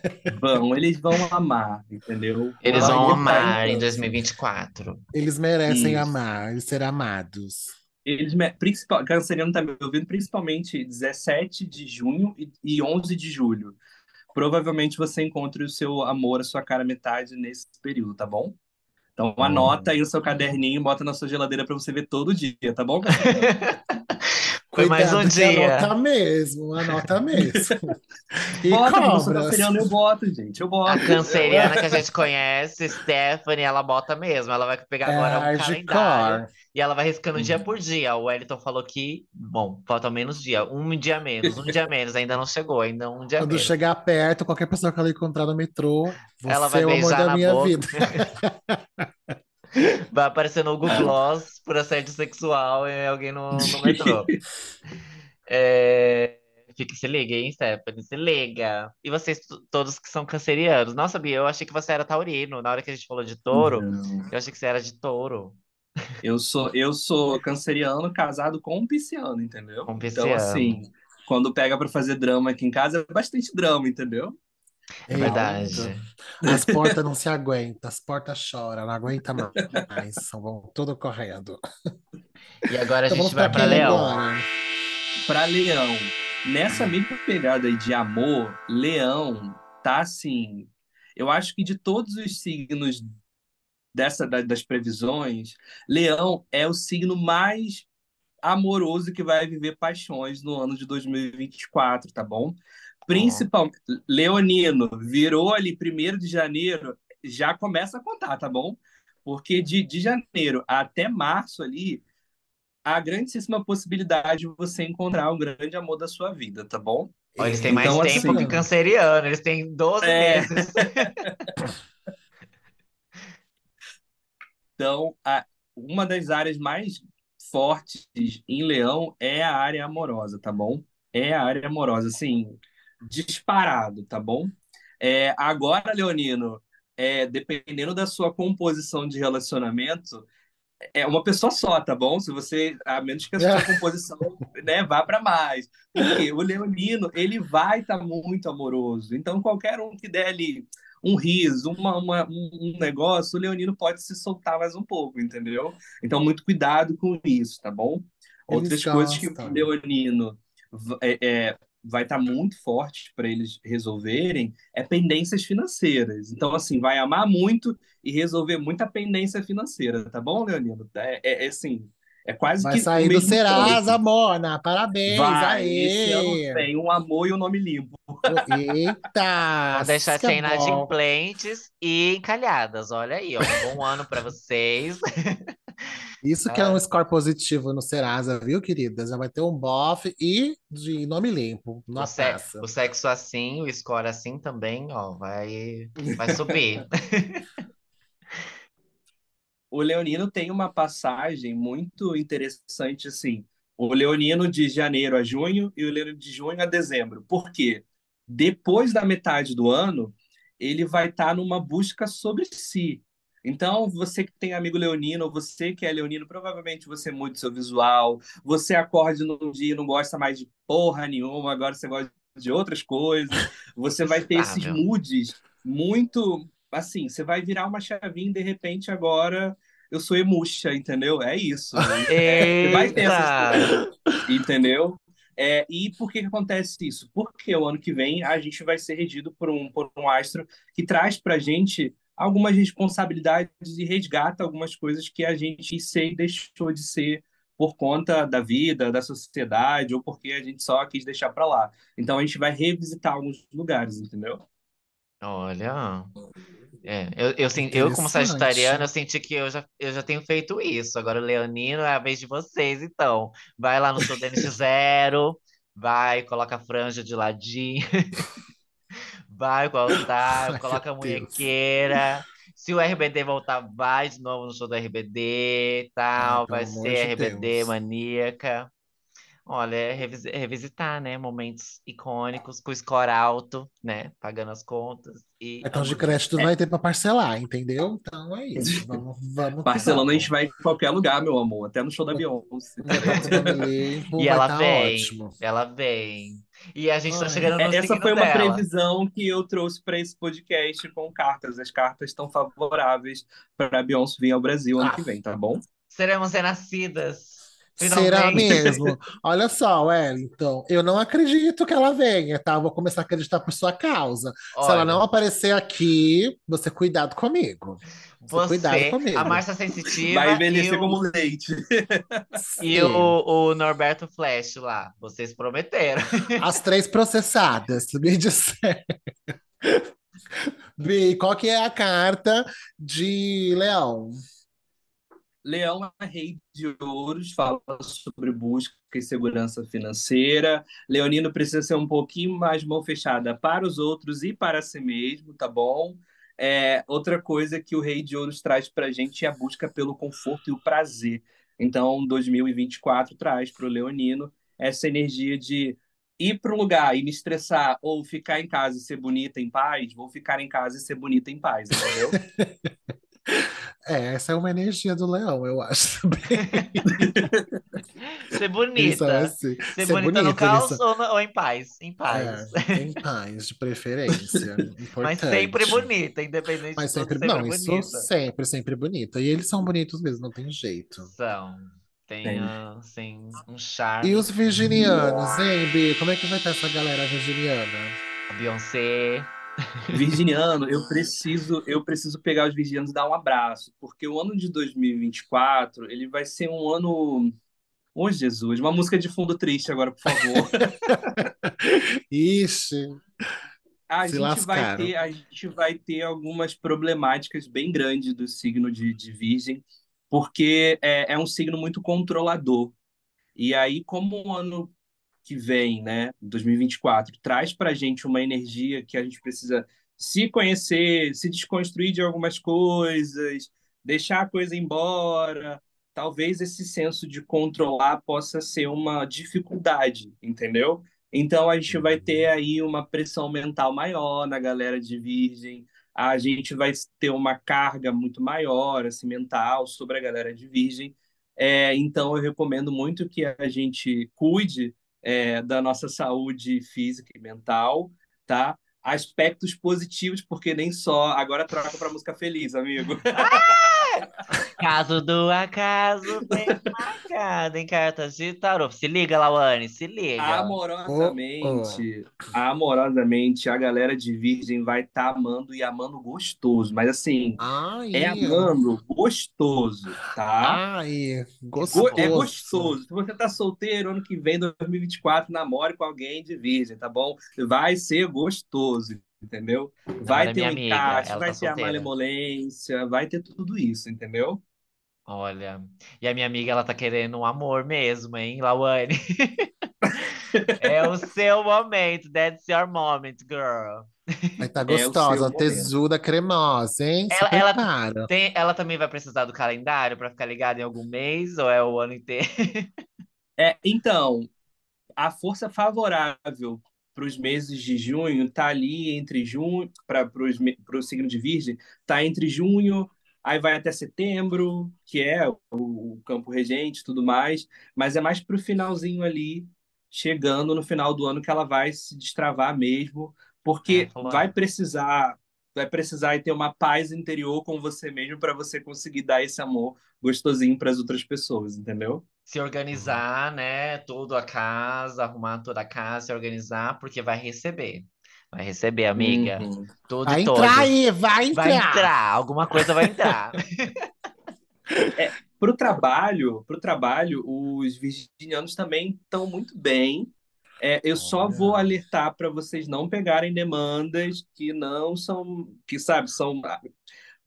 vão, eles vão amar, entendeu? Eles vão amar em câncer. 2024. eles merecem Isso. amar e ser amados. Eles, me- principal, canceriano tá me ouvindo principalmente 17 de junho e, e 11 de julho. Provavelmente você encontre o seu amor, a sua cara metade nesse período, tá bom? Então anota aí no seu caderninho e bota na sua geladeira para você ver todo dia, tá bom? Foi mais um dia. anota mesmo, anota mesmo. E Bota, sou cobras. eu boto, gente, eu A boto. canceriana que a gente conhece, Stephanie, ela bota mesmo. Ela vai pegar É agora um hardcore. calendário e ela vai riscando dia por dia. O Wellington falou que, bom, falta menos dia, um dia menos, um dia menos, ainda não chegou, ainda um dia Quando menos. chegar perto, qualquer pessoa que ela encontrar no metrô, Ela você vai é o amor beijar da minha boca. vida. Vai aparecer no Google Gloss por assédio sexual em alguém no, no metrô. É... Fique, se liga, hein, Stephanie? Se liga. E vocês todos que são cancerianos? Nossa, Bia, eu achei que você era taurino. Na hora que a gente falou de touro, Não. eu achei que você era de touro. Eu sou, eu sou canceriano casado com um pisciano, entendeu? Com Então, pisciano. assim, quando pega pra fazer drama aqui em casa, é bastante drama, entendeu? É Eita, verdade. As portas não se aguentam, as portas choram, não aguenta mais, vão tudo correndo. E agora a Então gente vamos vai quem Leão. Pra Leão, nessa mesma pegada aí de amor, Leão tá assim. Eu acho que de todos os signos dessa da- das previsões, Leão é o signo mais amoroso que vai viver paixões no ano de 2024, tá bom? Principalmente, Leonino virou ali primeiro de janeiro, já começa a contar, tá bom? Porque de, de janeiro até março ali, há grandíssima possibilidade de você encontrar o grande amor da sua vida, tá bom? Eles têm mais Então, tempo assim- que canceriano, eles têm 12 É. meses. Então, a- uma das áreas mais fortes em Leão é a área amorosa, tá bom? É a área amorosa, assim, disparado, tá bom? É, agora, Leonino, é, dependendo da sua composição de relacionamento, é uma pessoa só, tá bom? Se você, a menos que a sua composição, né, vá para mais. Porque o Leonino, ele vai estar muito amoroso. Então, qualquer um que der ali um riso, uma, uma- um negócio, o Leonino pode se soltar mais um pouco, entendeu? Então, muito cuidado com isso, tá bom? Outras coisas que o Leonino é, é, vai estar muito forte para eles resolverem é pendências financeiras. Então, assim, vai amar muito e resolver muita pendência financeira, tá bom, Leonino? É, é, é assim, é quase Vai que sair o do Serasa. Mona. Parabéns, Vai, esse ano aê! tem um amor e um nome limpo. Eita! Vão deixar sem inadimplentes e encalhadas. Olha aí, ó, um bom ano pra vocês. Isso que é Ah. um score positivo no Serasa, viu, queridas? Já vai ter um bofe e de nome limpo. O, Na se- taça. o sexo assim, o score assim também, ó, vai, vai subir. O Leonino tem uma passagem muito interessante, assim. O Leonino de janeiro a junho e o Leonino de junho a dezembro. Por quê? Depois da metade do ano, ele vai estar numa busca sobre si. Então, você que tem amigo leonino, ou você que é leonino, provavelmente você mude seu visual, você acorde num dia e não gosta mais de porra nenhuma, agora você gosta de outras coisas. Você vai ter esses Estável. moods muito assim, você vai virar uma chavinha e de repente agora eu sou emuxa, entendeu? É isso. É, você vai ter essas coisas, entendeu? É, e por que que acontece isso? Porque o ano que vem a gente vai ser regido por um, por um astro que traz pra gente algumas responsabilidades e resgata algumas coisas que a gente se deixou de ser por conta da vida, da sociedade, ou porque a gente só quis deixar pra lá. Então a gente vai revisitar alguns lugares, entendeu? Olha. É, eu, eu, sen- eu, como sagitariano, eu senti que eu já, eu já tenho feito isso. Agora, o Leonino é a vez de vocês, então. Vai lá no show do NX0, vai, coloca a franja de ladinho, vai com o altar, coloca a munhequeira. Se o RBD voltar, vai de novo no show do RBD, tal. Ai, vai ser de RBD Deus. maníaca. Olha, é revis- é revisitar, né? Momentos icônicos com score alto, né? Pagando as contas e Cartão de crédito vai ter para parcelar, entendeu? Então é isso. Vamos, vamos que Barcelona a vamos. gente vai em qualquer lugar, meu amor, até no show da Beyoncé. E ela tá vem, ótimo. ela vem. E a gente tá Ai. chegando no É, Essa foi uma dela. previsão que eu trouxe para esse podcast com cartas. As cartas estão favoráveis para a Beyoncé vir ao Brasil ano Ah. que vem, tá bom? Seremos renascidas. Será Finalmente. mesmo? Olha só, Wellington, eu não acredito que ela venha, tá? Eu vou começar a acreditar por sua causa. Se ela Olha, não aparecer aqui, você cuidado comigo. Você comigo. a Márcia Sensitiva Vai e envelhecer o, como leite. e o, o Norberto Flash lá. Vocês prometeram. As três processadas, me disser. Vi, qual que é a carta de Leão? Leão é rei de ouros, fala sobre busca e segurança financeira. Leonino precisa ser um pouquinho mais mão fechada para os outros e para si mesmo, tá bom? É, outra coisa que o rei de ouros traz para a gente é a busca pelo conforto e o prazer. Então, 2024 traz para o Leonino essa energia de ir para um lugar e me estressar ou ficar em casa e ser bonita em paz, vou ficar em casa e ser bonita em paz, entendeu? É, essa é uma energia do leão, eu acho. Ser bonita. assim. Ser Ser bonita no bonita, eles caos são- ou, no- ou em paz? Em paz. É, em paz, de preferência. Mas Importante. sempre bonita, independente Mas de tudo, sempre, sempre não, isso bonita. sempre, sempre bonita. E eles são bonitos mesmo, não tem jeito. São. Tem, Tem. assim, um charme. E os virginianos, hein, Bi? Como é que vai estar essa galera virginiana? A Beyoncé. Virginiano, eu preciso, eu preciso pegar os virginianos e dar um abraço, porque o ano de 2024, ele vai ser um ano Ô, Jesus, uma música de fundo triste agora, por favor. Ixi, A gente vai lascaram. ter, a gente vai ter algumas problemáticas bem grandes do signo de, de Virgem, porque é, é um signo muito controlador. E aí, como o ano que vem, né, 2024, traz para a gente uma energia que a gente precisa se conhecer, se desconstruir de algumas coisas, deixar a coisa embora, talvez esse senso de controlar possa ser uma dificuldade, entendeu? Então a gente vai ter aí uma pressão mental maior na galera de Virgem, a gente vai ter uma carga muito maior, assim, mental sobre a galera de Virgem. É, então eu recomendo muito que a gente cuide é, da nossa saúde física e mental, tá? Aspectos positivos, porque nem só. Agora troca para música feliz, amigo. Caso do acaso bem marcado em cartas de tarô. Se liga, Lawane, se liga. Amorosamente, amorosamente, a galera de Virgem vai estar amando e amando gostoso, mas assim, ai, é amando gostoso, tá? ai, Go- gostoso. É gostoso. Se você tá solteiro, ano que vem, 2024, namore com alguém de virgem, tá bom? Vai ser gostoso, entendeu? Vai ter minha um amiga, encaixe, ela vai tá ter a solteira. malemolência, vai ter tudo isso, entendeu? Olha, e a minha amiga, ela tá querendo um amor mesmo, hein, Lawane? É o seu momento, that's your moment, girl. Vai estar É o seu gostosa, momento. tesuda, cremosa, hein? Se Ela- ela- prepara. Tem, ela também vai precisar do calendário pra ficar ligada em algum mês ou é o ano inteiro? É, então, a força favorável para os meses de junho tá ali entre junho, para o signo de Virgem, tá entre junho, aí vai até setembro, que é o, o campo regente e tudo mais, mas é mais para o finalzinho ali, chegando no final do ano, que ela vai se destravar mesmo, porque É, vai precisar. Vai precisar ter uma paz interior com você mesmo para você conseguir dar esse amor gostosinho para as outras pessoas, entendeu? Se organizar, né? Tudo a casa, arrumar toda a casa, se organizar, porque vai receber. Vai receber, amiga. Uhum. Tudo Vai entrar todos. aí, vai entrar. Vai entrar, alguma coisa vai entrar. Pro trabalho, pro trabalho, os virginianos também estão muito bem. É, eu só vou alertar para vocês não pegarem demandas que não são, que sabe, são ah,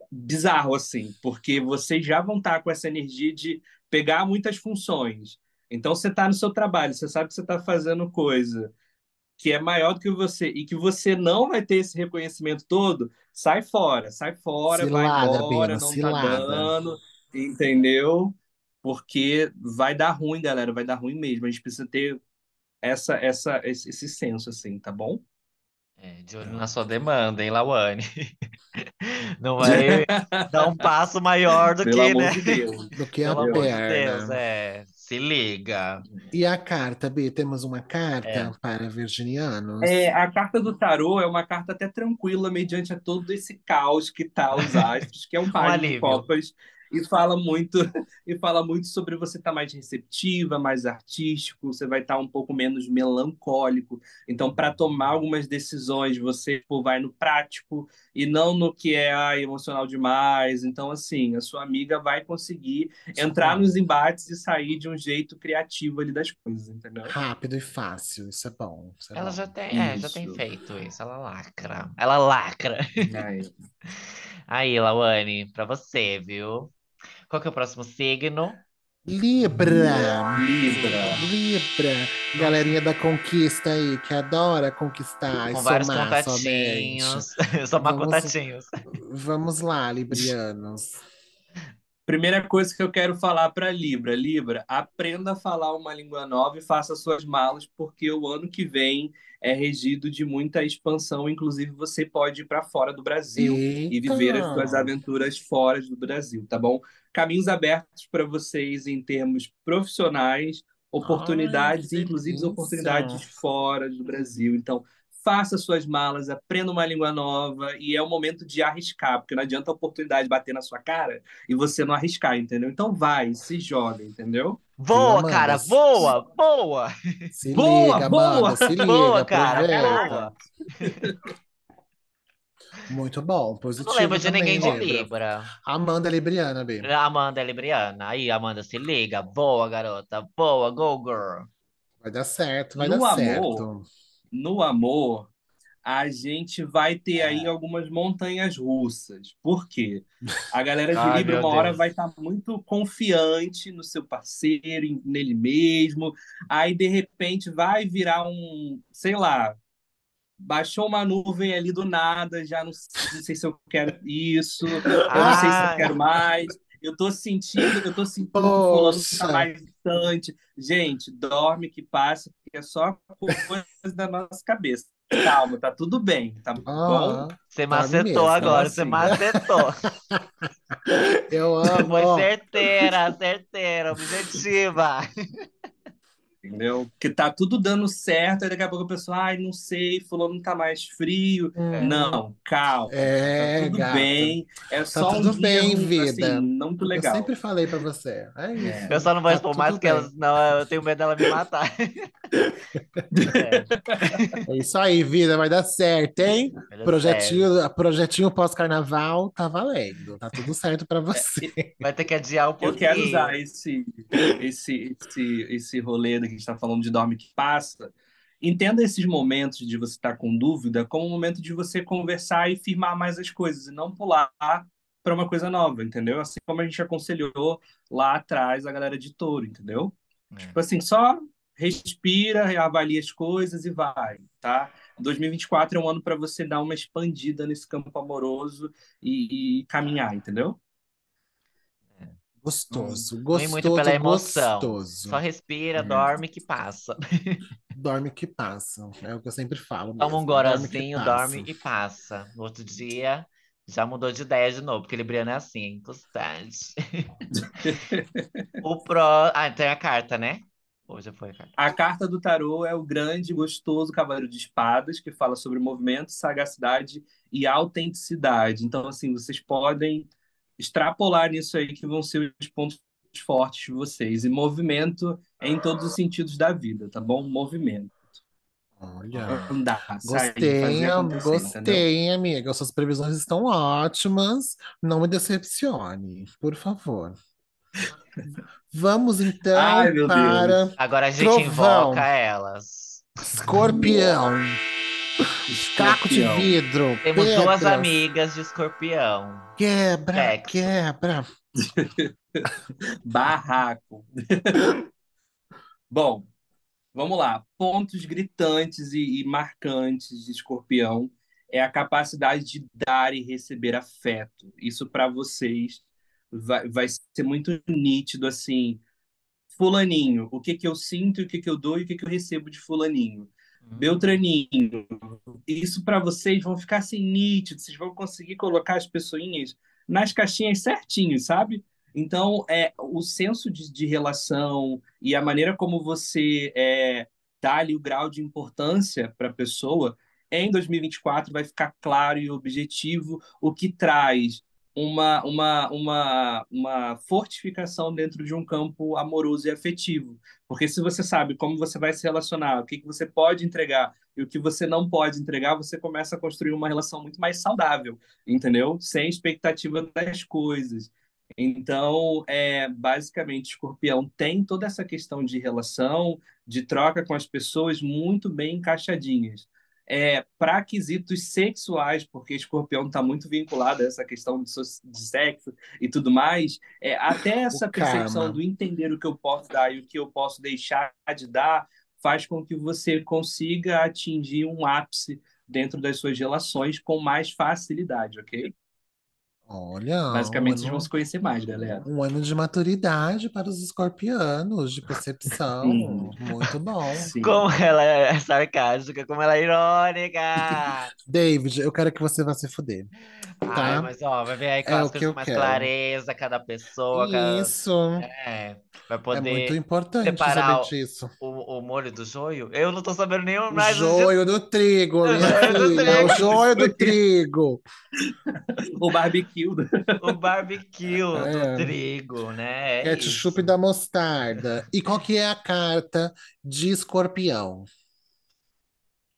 bizarro assim, porque vocês já vão estar com essa energia de pegar muitas funções. Então você está no seu trabalho, você sabe que você está fazendo coisa que é maior do que você e que você não vai ter esse reconhecimento todo, sai fora, sai fora, vai embora, Bino, não tá cilada. dando, entendeu? Porque vai dar ruim, galera, vai dar ruim mesmo. A gente precisa ter essa, essa, esse, esse senso, assim, tá bom? É, de olho na sua demanda, hein, Lawane? Não vai dar um passo maior do Pelo que, amor né? de Deus. Do que a Pelo amor de perna. Deus, é. Se liga. E a carta, Bi? Temos uma carta É. para virginianos? É, a carta do tarô é uma carta até tranquila mediante a todo esse caos que tá os astros, que é um par de alívio. copas e fala muito e fala muito sobre você estar mais receptiva, mais artístico, você vai estar um pouco menos melancólico. Então, para tomar algumas decisões, você pô, vai no prático e não no que é ai, emocional demais. Então, assim, a sua amiga vai conseguir entrar nos embates e sair de um jeito criativo ali das coisas, entendeu? Rápido e fácil, isso é bom. isso é Ela bom. já tem, é, já tem feito isso. Ela lacra. Ela lacra. Ai, Aí, Lawane, pra você, viu? Qual que é o próximo signo? Libra! Libra. Libra! Galerinha da conquista aí, que adora conquistar e Com vários somar contatinhos. Somar Vamos- contatinhos. Vamos lá, Librianos. Primeira coisa que eu quero falar para Libra, Libra, aprenda a falar uma língua nova e faça suas malas, porque o ano que vem é regido de muita expansão, inclusive você pode ir para fora do Brasil e viver as suas aventuras fora do Brasil, tá bom? Caminhos abertos para vocês em termos profissionais, oportunidades, Ai, inclusive oportunidades fora do Brasil. Então, faça suas malas, aprenda uma língua nova e é o momento de arriscar, porque não adianta a oportunidade bater na sua cara e você não arriscar, entendeu? Então vai, se joga, entendeu? Voa, Amanda, cara, voa, voa. Se boa, liga, boa, Amanda, se liga, boa, cara, boa. Muito bom, positivo. Não lembro de ninguém de Libra. Amanda é Libriana, B. Amanda é Libriana. Aí, Amanda, se liga. Boa, garota. Boa, go, girl. Vai dar certo, vai no dar amor, certo no amor, a gente vai ter aí é. algumas montanhas russas. Por quê? A galera de Ai, Libra, uma hora, vai estar tá muito confiante no seu parceiro, nele mesmo. Aí, de repente, vai virar um, sei lá, baixou uma nuvem ali do nada, já não, não sei se eu quero isso, eu não sei se eu quero mais. Eu tô sentindo, eu tô sentindo Poxa. que tá mais distante. Gente, dorme que passa, porque é só coisa da nossa cabeça. Calma, tá tudo bem, tá bom? Você tá macetou agora, você assim. macetou. Eu amo. Foi certeira, certeira, objetiva. Entendeu? Que tá tudo dando certo, aí daqui a pouco a pessoa, ai, não sei, fulano não tá mais frio. É. Não, calma. É, tá tudo gata. bem. É tá só tudo um bem, dia, vida. Assim, não muito legal. Eu sempre falei pra você. É isso. É. Eu só não vou tá expor mais porque elas, não, eu tenho medo dela me matar. é. é. isso aí, vida, vai dar certo, hein? projetinho, certo. projetinho pós-carnaval tá valendo. Tá tudo certo pra você. Vai ter que adiar um pouquinho. Eu quero usar esse, esse, esse, esse rolê daqui gente está falando de dorme que passa, entenda esses momentos de você estar tá com dúvida como um momento de você conversar e firmar mais as coisas e não pular para uma coisa nova, entendeu? Assim como a gente aconselhou lá atrás a galera de touro, entendeu? É. Tipo assim, só respira, avalia as coisas e vai, tá? 2024 é um ano para você dar uma expandida nesse campo amoroso e, e caminhar, entendeu? Gostoso, gostoso, Nem muito pela emoção. Gostoso. Só respira, é. dorme que passa. Dorme que passa. É o que eu sempre falo. Toma um gorozinho, dorme, dorme e passa. No outro dia, já mudou de ideia de novo, porque Libriano é assim, constante. o pró. Ah, tem a carta, né? Hoje foi a carta. A carta do tarô é o grande, gostoso cavaleiro de espadas, que fala sobre movimento, sagacidade e autenticidade. Então, assim, vocês podem extrapolar nisso aí que vão ser os pontos fortes de vocês. E movimento em todos os sentidos da vida, tá bom? Movimento. Olha, Andar, gostei, sair, gostei, hein, amiga. Suas previsões estão ótimas. Não me decepcione, por favor. Vamos então Ai, para. Agora a gente Trovão. invoca elas. Escorpião. Caco de vidro. Temos pedras. duas amigas de escorpião. Quebra, quebra. Barraco. Bom, vamos lá. Pontos gritantes e, e marcantes de escorpião é a capacidade de dar e receber afeto. Isso para vocês vai, vai ser muito nítido assim. Fulaninho, o que que eu sinto, o que que eu dou e o que que eu recebo de fulaninho. Beltraninho, isso para vocês vão ficar assim nítido, vocês vão conseguir colocar as pessoinhas nas caixinhas certinho, sabe? Então, é, o senso de, de relação e a maneira como você é, dá ali o grau de importância para a pessoa, em 2024 vai ficar claro e objetivo, o que traz uma, uma, uma, uma fortificação dentro de um campo amoroso e afetivo. Porque se você sabe como você vai se relacionar, o que, que você pode entregar e o que você não pode entregar, você começa a construir uma relação muito mais saudável, entendeu? Sem expectativa das coisas. Então, é, basicamente, Escorpião tem toda essa questão de relação, de troca com as pessoas muito bem encaixadinhas é, para quesitos sexuais, porque escorpião está muito vinculado a essa questão de, de sexo e tudo mais, é, até essa percepção do entender o que eu posso dar e o que eu posso deixar de dar, faz com que você consiga atingir um ápice dentro das suas relações com mais facilidade, ok? Olha, um Basicamente, vão ano, se conhecer mais, galera. um ano de maturidade para os escorpianos, de percepção. Muito bom. sim. Como ela é sarcástica, como ela é irônica. David, eu quero que você vá se fuder, Ai, tá? mas ó, vai ver aí com É as o coisas com mais quero. clareza, cada pessoa, cada... Isso. É, vai É muito poder importante separar saber o, disso. o, o molho do joio. Eu não tô sabendo nenhum O mais do joio do trigo, o minha joio do filha. O trigo. joio do trigo. O barbecue. O barbecue do É. trigo, né? É Ketchup isso. da mostarda. E qual que é a carta de escorpião?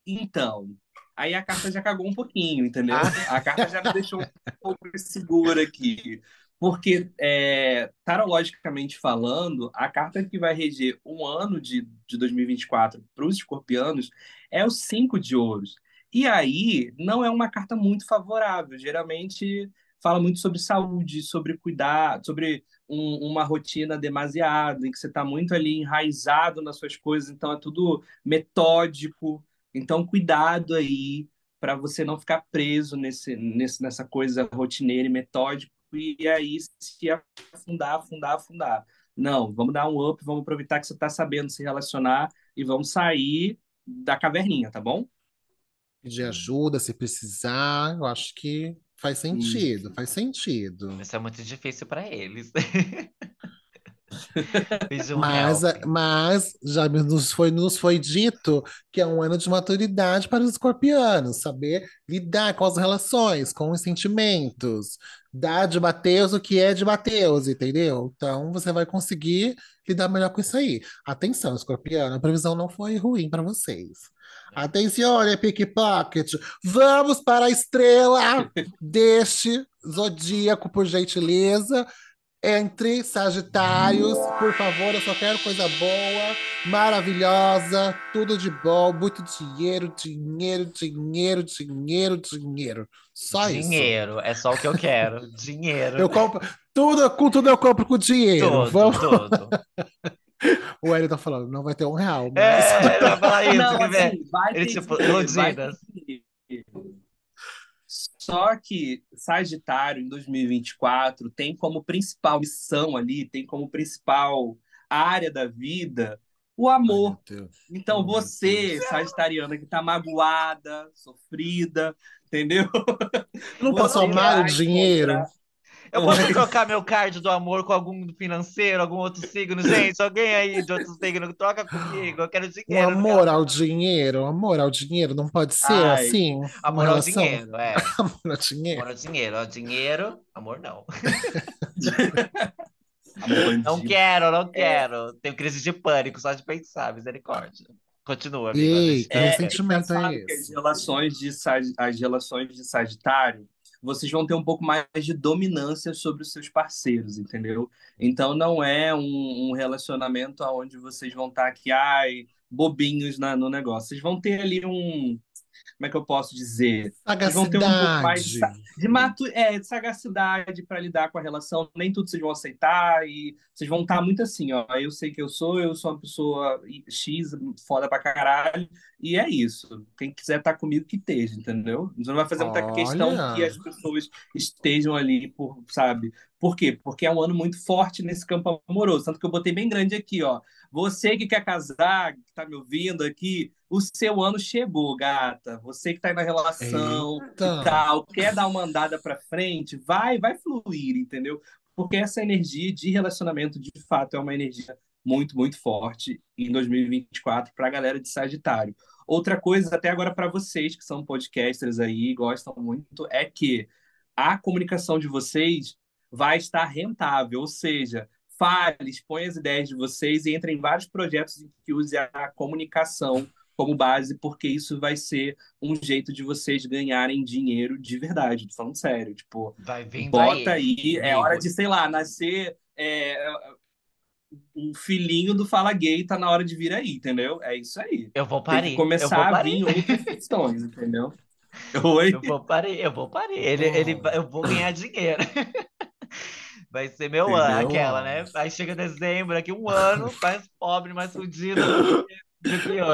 Então, aí a carta já cagou um pouquinho, entendeu? Ah, A carta já me deixou um pouco insegura aqui. Porque, é, tarologicamente falando, a carta que vai reger um ano de, de 2024 para os escorpianos é o cinco de ouros. E aí, não é uma carta muito favorável. Geralmente fala muito sobre saúde, sobre cuidar, sobre um- uma rotina demasiada, em que você está muito ali enraizado nas suas coisas, então é tudo metódico. Então, cuidado aí para você não ficar preso nesse, nesse, nessa coisa rotineira e metódica e aí se afundar, afundar, afundar. Não, vamos dar um up, vamos aproveitar que você está sabendo se relacionar e vamos sair da caverninha, tá bom? Pedir ajuda se precisar. Eu acho que faz sentido, Isso. faz sentido. isso é muito difícil para eles. Um Mas, help. mas já nos foi, nos foi dito que é um ano de maturidade para os escorpianos, saber lidar com as relações, com os sentimentos, dar de Mateus o que é de Mateus, entendeu? Então você vai conseguir lidar melhor com isso aí. Atenção, escorpiano, a previsão não foi ruim para vocês. Atenção, pickpocket, vamos para a estrela deste zodíaco, por gentileza. Entre Sagitários, por favor, eu só quero coisa boa, maravilhosa, tudo de bom, muito dinheiro, dinheiro, dinheiro, dinheiro, dinheiro. Só isso. Dinheiro, é só o que eu quero. Dinheiro. Eu compro tudo, com tudo eu compro com dinheiro. Tudo, Vamos. tudo. O Hélio tá falando, não vai ter um real, mas É, eu ia falar isso, Não, assim, vai Ele, ter tipo, dinheiro, vai iludidas. Só que Sagitário, em 2024, tem como principal missão ali, tem como principal área da vida o Ai, amor. Deus. Então, meu você. Sagitariana, que tá magoada, sofrida, entendeu? Não Você amar o dinheiro? encontrar. Eu posso trocar meu card do amor com algum financeiro, algum outro signo? Gente, alguém aí de outro signo, troca comigo. Eu quero O dinheiro. não amor quero... ao dinheiro, amor ao dinheiro, não pode ser Ai, assim? Amor ao relação? dinheiro, é. Amor ao dinheiro. Amor ao dinheiro. Ao dinheiro, amor não. amor Não quero, não É, quero. Tenho crise de pânico só de pensar, misericórdia. Continua, amigo. Eita, que É, ressentimento é engraçado que as esse? relações de, as relações de Sagitário, vocês vão ter um pouco mais de dominância sobre os seus parceiros, entendeu? Então não é um, um relacionamento onde vocês vão estar aqui, ai, bobinhos na- no negócio. Vocês vão ter ali um, como é que eu posso dizer? Vocês vão ter um pouco mais de, Sagacidade. de, matu é, de sagacidade para lidar com a relação. Nem tudo vocês vão aceitar e vocês vão estar muito assim, ó. Eu sei que eu sou, eu sou uma pessoa X, foda pra caralho, e é isso. Quem quiser estar comigo, que esteja, entendeu? Você não vai fazer muita questão que Olha, as pessoas estejam ali por, sabe? Por quê? Porque é um ano muito forte nesse campo amoroso. Tanto que eu botei bem grande aqui, ó. Você que quer casar, que tá me ouvindo aqui, o seu ano chegou, gata. Você que tá aí na relação e eita. tal, quer dar uma andada pra frente, vai, vai fluir, entendeu? Porque essa energia de relacionamento, de fato, é uma energia muito, muito forte em 2024 para a galera de Sagitário. Outra coisa, até agora para vocês que são podcasters aí, gostam muito, é que a comunicação de vocês vai estar rentável, ou seja, fale, exponha as ideias de vocês e entre em vários projetos em que use a comunicação como base, porque isso vai ser um jeito de vocês ganharem dinheiro de verdade, tô falando sério, tipo, Vai vindo bota aí, é hora de, sei lá, nascer é, um filhinho do Fala Gay, tá na hora de vir aí, entendeu? É isso aí. Eu vou Tem que parir, eu começar a parir. vir outras questões, entendeu? Oi? Eu vou parir, eu vou parir. Ele, ele, Oh, eu vou ganhar dinheiro. Vai ser meu ano, aquela, né? Aí chega dezembro, aqui um ano, mais pobre, mais fudido.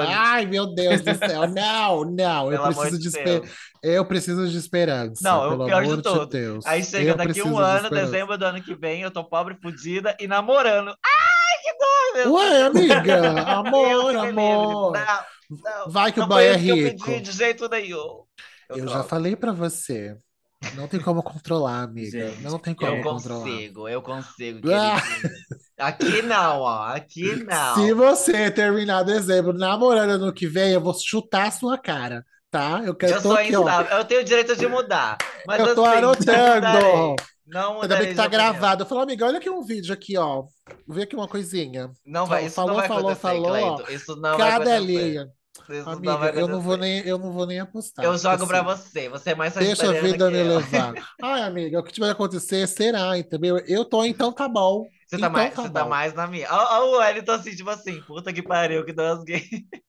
Ai, meu Deus do céu. Não, não. Eu Pelo preciso de de, espe- Deus. eu preciso de esperança. Não, pelo o pior amor de tudo. Deus. Aí chega Eu daqui um de ano, esperança. dezembro do ano que vem, eu tô pobre, fodida e namorando. Ai, que dor, meu Ué, amiga, amor, amor. Não, não, Vai que o boy é isso que eu rico. pedi de jeito nenhum. Eu Eu já falei pra você. Não tem como controlar, amiga. Gente, Não tem Eu como controlar. consigo, eu consigo, Ah. Aqui não, ó. Aqui não. Se você terminar dezembro namorando ano que vem, eu vou chutar a sua cara, tá? Eu quero Eu tô sou aqui, instável. Eu tenho o direito de mudar. Mas Eu tô assim, não anotando. Não Ainda bem que tá gravado. Eu falo, amiga, olha aqui um vídeo aqui, ó. Vê aqui uma coisinha. Não vai, isso Falou, não vai falou, falou, ó. Cleito. Isso não vai Cada acontecer. Não Amiga, vai eu não vou nem, eu não vou nem apostar. Eu jogo pra assim, você. Você é mais Deixa a vida que me eu. levar. Ai, amiga, o que tiver acontecer será, entendeu? Eu tô, então tá bom. Você tá, Então mais, tá você tá mais na minha. Ó, ó, o Wellington assim, tipo assim, puta que pariu, que Deus gay.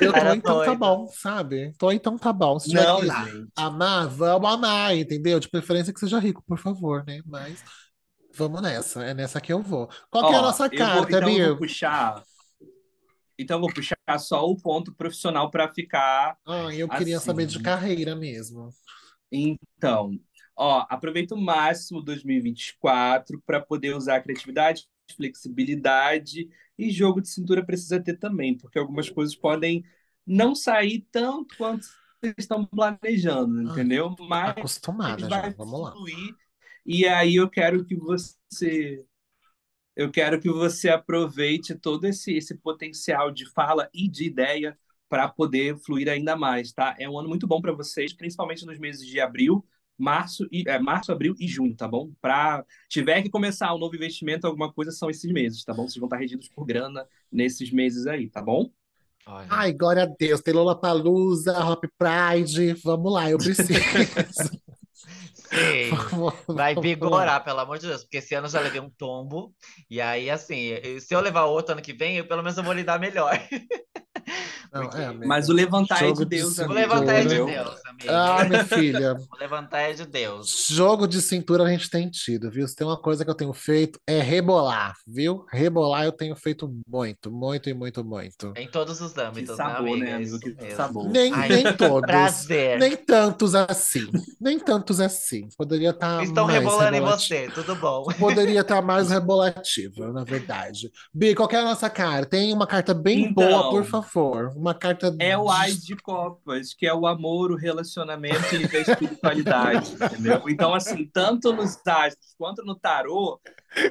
Eu tô, então tá bom, sabe? Tô, então tá bom. Se tiver Não, que gente. amar, vamos amar, entendeu? De preferência que seja rico, por favor, né? Mas vamos nessa. É nessa que eu vou. Qual que é a Ó, nossa vou- carta, então eu vou puxar. Então eu vou puxar só o ponto profissional para ficar Ah, eu queria assim. saber de carreira mesmo. Então, ó, aproveita o máximo 2024 para poder usar criatividade, flexibilidade e jogo de cintura precisa ter também, porque algumas coisas podem não sair tanto quanto vocês estão planejando, entendeu? Mas Acostumada já, vamos lá. fluir. E aí eu quero que você eu quero que você aproveite todo esse, esse potencial de fala e de ideia para poder fluir ainda mais, tá? É um ano muito bom para vocês, principalmente nos meses de abril, março e é, março, abril e junho, tá bom? Para tiver que começar um novo investimento, alguma coisa são esses meses, tá bom? Vocês vão estar regidos por grana nesses meses aí, tá bom? Olha, Ai, glória a Deus. Tem Lollapalooza, Hop Pride. Vamos lá, eu preciso. sim. Vai vigorar, pelo amor de Deus, porque esse ano eu já levei um tombo. E aí, assim, se eu levar outro ano que vem, eu pelo menos eu vou lidar melhor. Não, é, amiga. Mas o levantar é Jogo de de Deus, cintura. amigo, levantar é de? Deus, amigo. Ah, minha filha. Vou levantar é de Deus. Jogo de cintura a gente tem tido, viu? Se tem uma coisa que eu tenho feito é rebolar, viu? Rebolar eu tenho feito muito, muito e muito, muito. Em todos os Que âmbitos, sabor, né, amiga? né, É Que sabor. Nem, Ai, nem todos. Prazer. Nem tantos assim. Nem tantos assim. Poderia estar Estão mais rebolando em você, tudo bom. Poderia estar mais rebolativa, na verdade. Bi, qual que é a nossa carta? Tem uma carta bem Então, boa, por favor. Uma carta É o Ais de Copas, que é o amor, o relacionamento e a espiritualidade, entendeu? Então, assim, tanto nos astros quanto no tarô,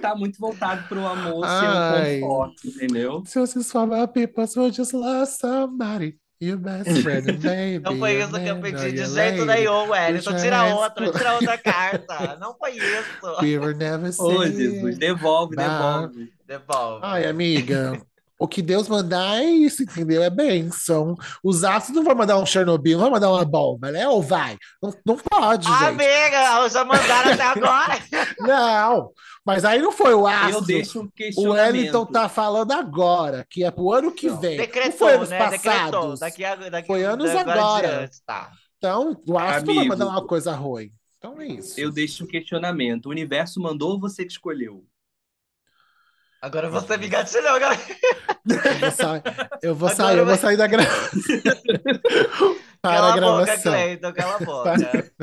tá muito voltado para o amor Ai. ser um conforto, entendeu? Se você swap people, so just love somebody. Your best friend, baby. Não foi isso que eu pedi de jeito nenhum, Wellington. Tira outra, tira outra carta. Não foi isso. We were never Ô, say Jesus, devolve, devolve. Devolve. Ai, amiga, o que Deus mandar é isso, entendeu? É bênção. Os astros não vão mandar um Chernobyl, não vão mandar uma bomba, né? Ou vai? Não, não pode, gente. Amiga, já mandaram até agora. Não, mas aí não foi o Eu astro. deixo um O questionamento. Wellington tá falando agora, que é pro ano que Não. vem. não foi Decretou, anos né? passados. Decretou. Daqui a, daqui, Foi anos agora. adiante, tá. Então, o astro não vai mandar uma coisa ruim. Então é isso. Eu deixo um questionamento. O universo mandou ou você que escolheu? Agora você me gatilhou, agora. Eu vou sair, eu vou, Agora sair, eu vou sair da gravação. Para Cala a boca, gravação. Cleiton, cala a boca.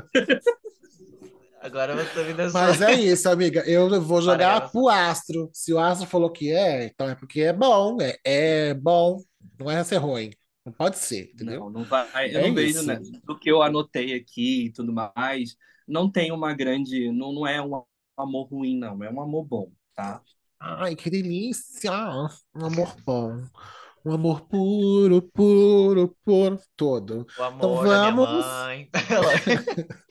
Agora você me deixou. Mas é isso, amiga. Eu vou jogar pro astro. Se o astro falou que é, então é porque é bom. É, é bom. Não é ser ruim. Não pode ser, entendeu? Não, não vai. Eu É não vejo, né? Do que eu anotei aqui e tudo mais, não tem uma grande. Não, não é um amor ruim, não. É um amor bom, tá? Ai, que delícia! Um amor bom. Um amor puro, puro, puro, todo. O amor Então vamos. mãe.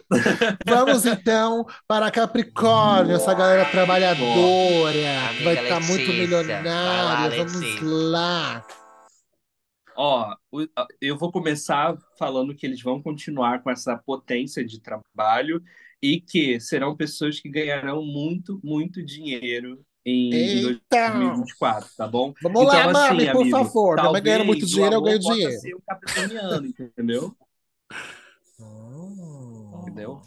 Vamos então para Capricórnio, essa galera trabalhadora, que vai estar muito Letícia, milionária. lá, Vamos lá. Ó, eu vou começar falando que eles vão continuar com essa potência de trabalho e que serão pessoas que ganharão muito, muito dinheiro em Eita! 2024, tá bom? Vamos lá, Então, mami, assim, por amigo, favor. Minha mãe ganhando talvez muito dinheiro, eu ganho dinheiro. ser o capricorniano, entendeu? Hum. Entendeu?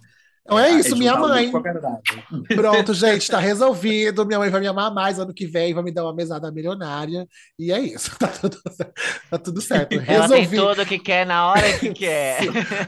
Então é isso, minha juntar o mãe. Pronto, gente, tá resolvido. Minha mãe vai me amar mais ano que vem, vai me dar uma mesada milionária. E é isso, tá tudo, tá tudo certo. Ela tem Resolvi, tudo que quer na hora que quer.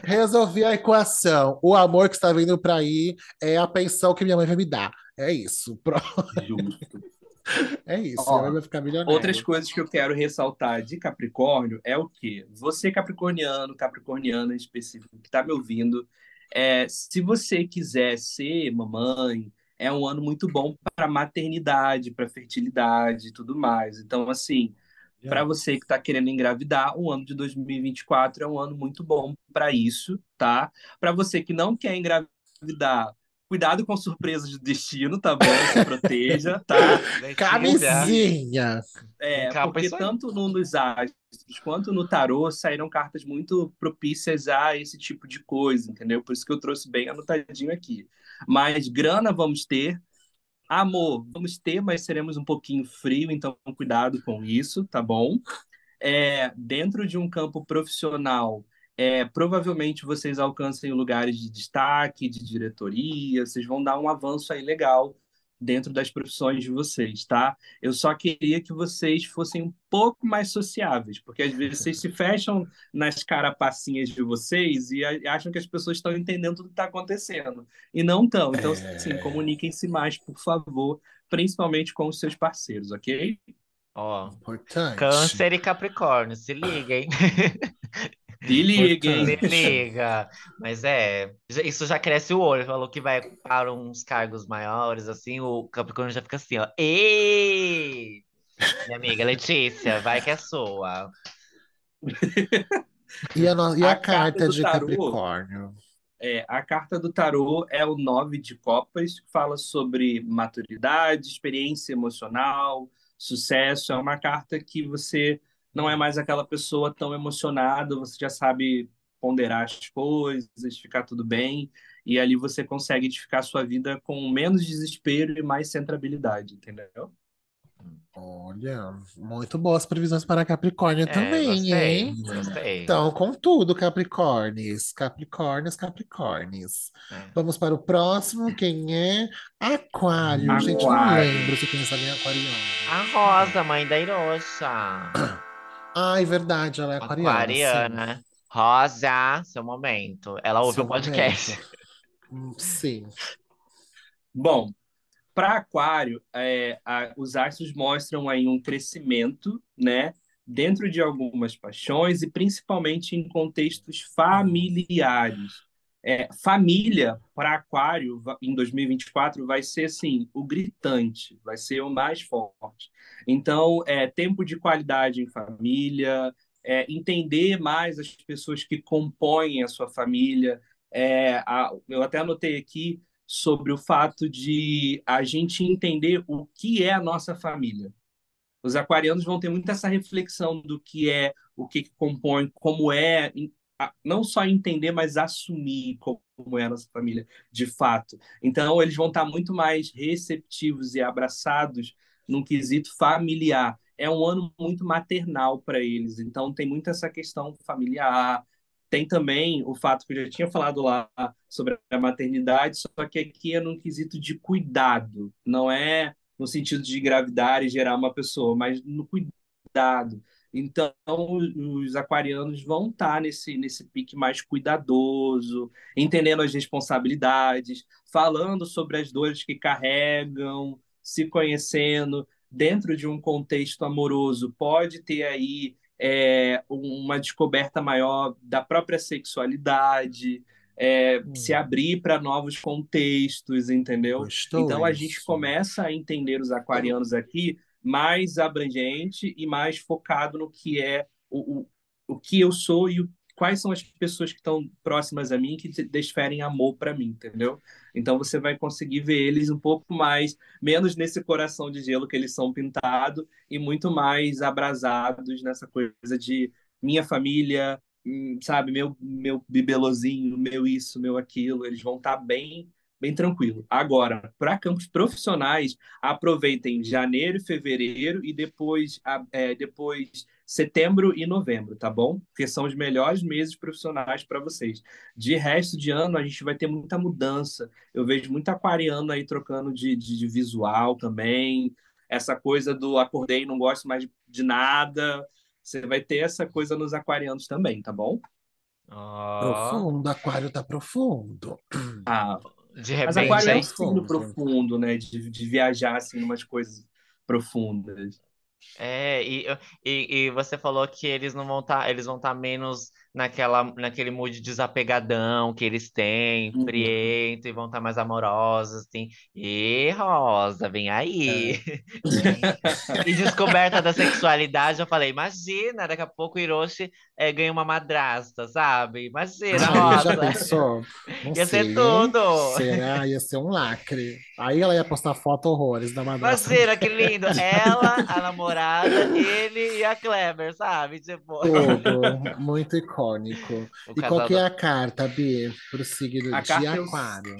resolvi a equação. O amor que está vindo para aí é a pensão que minha mãe vai me dar. É isso. Pronto, Justo. é isso. Ó, mãe vai ficar milionária. Outras coisas que eu quero ressaltar de Capricórnio é o quê? Você, capricorniano, capricorniana em específico, que está me ouvindo, é, se você quiser ser mamãe, é um ano muito bom para maternidade, para fertilidade e tudo mais. Então, assim, para você que está querendo engravidar, o ano de 2024 é um ano muito bom para isso, tá? Para você que não quer engravidar, cuidado com surpresas do destino, tá bom? Se proteja, tá? Camisinha. É, Capa porque tanto no, nos astros quanto no tarô saíram cartas muito propícias a esse tipo de coisa, entendeu? Por isso que eu trouxe bem anotadinho aqui. Mas grana vamos ter, amor vamos ter, mas seremos um pouquinho frio, então cuidado com isso, tá bom? É, dentro de um campo profissional, é, provavelmente vocês alcancem lugares de destaque, de diretoria, vocês vão dar um avanço aí legal dentro das profissões de vocês, tá? Eu só queria que vocês fossem um pouco mais sociáveis, porque às vezes vocês se fecham nas carapacinhas de vocês e acham que as pessoas estão entendendo tudo que está acontecendo. E não estão. Então, assim, comuniquem-se mais, por favor, principalmente com os seus parceiros, ok? Ó, Importante. Câncer e Capricórnio, se liguem. Se liguem. Se liga. Mas é, isso já cresce o olho. Falou que vai para uns cargos maiores, assim, o Capricórnio já fica assim, ó. Ei! Minha amiga Letícia, vai que é sua. E a, no- e a A carta carta do de tarô. Capricórnio? É, a carta do tarô é o nove de copas, que fala sobre maturidade, experiência emocional, sucesso. É uma carta que você não é mais aquela pessoa tão emocionada, você já sabe ponderar as coisas, ficar tudo bem, e ali você consegue edificar a sua vida com menos desespero e mais centrabilidade, entendeu? Olha, muito boas previsões para Capricórnio É, também, gostei, hein? gostei. Então, com tudo, Capricórnios, Capricórnios, Capricórnios. É. Vamos para o próximo, quem é? Aquário. Gente, não Aquário. lembro se tem essa linha aquariana. A Rosa, mãe da Iroxa. Ai, verdade, ela é aquariana. Aquariana. Rosa, seu momento. Ela ouve Seu o podcast. momento. Hum, Sim. Bom, para Aquário, é, a- os astros mostram aí um crescimento, né, dentro de algumas paixões e principalmente em contextos familiares. É, família para Aquário em 2024 vai ser assim o gritante, vai ser o mais forte. Então, é tempo de qualidade em família, é, entender mais as pessoas que compõem a sua família. É, a- eu até anotei aqui sobre o fato de a gente entender o que é a nossa família. Os aquarianos vão ter muito essa reflexão do que é, o que, que compõe, como é, não só entender, mas assumir como é a nossa família de fato. Então, eles vão estar muito mais receptivos e abraçados num quesito familiar. É um ano muito maternal para eles, então tem muito essa questão familiar. Tem também o fato que eu já tinha falado lá sobre a maternidade, só que aqui é num quesito de cuidado, não é no sentido de engravidar e gerar uma pessoa, mas no cuidado. Então, os aquarianos vão estar nesse, nesse pique mais cuidadoso, entendendo as responsabilidades, falando sobre as dores que carregam, se conhecendo dentro de um contexto amoroso. Pode ter aí é, uma descoberta maior da própria sexualidade, é, se abrir para novos contextos, entendeu? Gostou Então a isso. gente começa a entender os aquarianos aqui mais abrangente e mais focado no que é o, o, o que eu sou e o, quais são as pessoas que estão próximas a mim que desferem amor para mim, entendeu? Então você vai conseguir ver eles um pouco mais, menos nesse coração de gelo que eles são pintados e muito mais abrasados nessa coisa de minha família, hum, sabe, meu meu bibelozinho, meu isso, meu aquilo, eles vão estar bem bem tranquilo. Agora, para campos profissionais, aproveitem janeiro e fevereiro e depois, é, depois setembro e novembro, tá bom? Porque são os melhores meses profissionais para vocês. De resto de ano, a gente vai ter muita mudança. Eu vejo muito aquariano aí trocando de, de, de visual também. Essa coisa do acordei, não gosto mais de, de nada. Você vai ter essa coisa nos aquarianos também, tá bom? Ó, Profundo, aquário tá profundo. Ah, de mas repente, aquário é um signo Profundo. né? De, de viajar, assim, umas coisas profundas. É, e, e, e você falou que eles não vão estar, eles vão estar menos naquela, naquele mood desapegadão que eles têm, Uhum. friento, e vão estar mais amorosos, assim. E Rosa, vem aí. E descoberta da sexualidade, eu falei, imagina, daqui a pouco o Hiroshi é, ganha uma madrasta, sabe? Imagina, Ai, já Rosa. pensou? Não Ia sei, ser tudo. Será? Ia ser um lacre. Aí ela ia postar foto horrores da madrasta. Imagina que lindo. Ela, a namorada, ele e a Kleber, sabe? Tipo, Tudo muito icônico. O E qual que é a carta, Bi, pro signo A de carta é o- Aquário?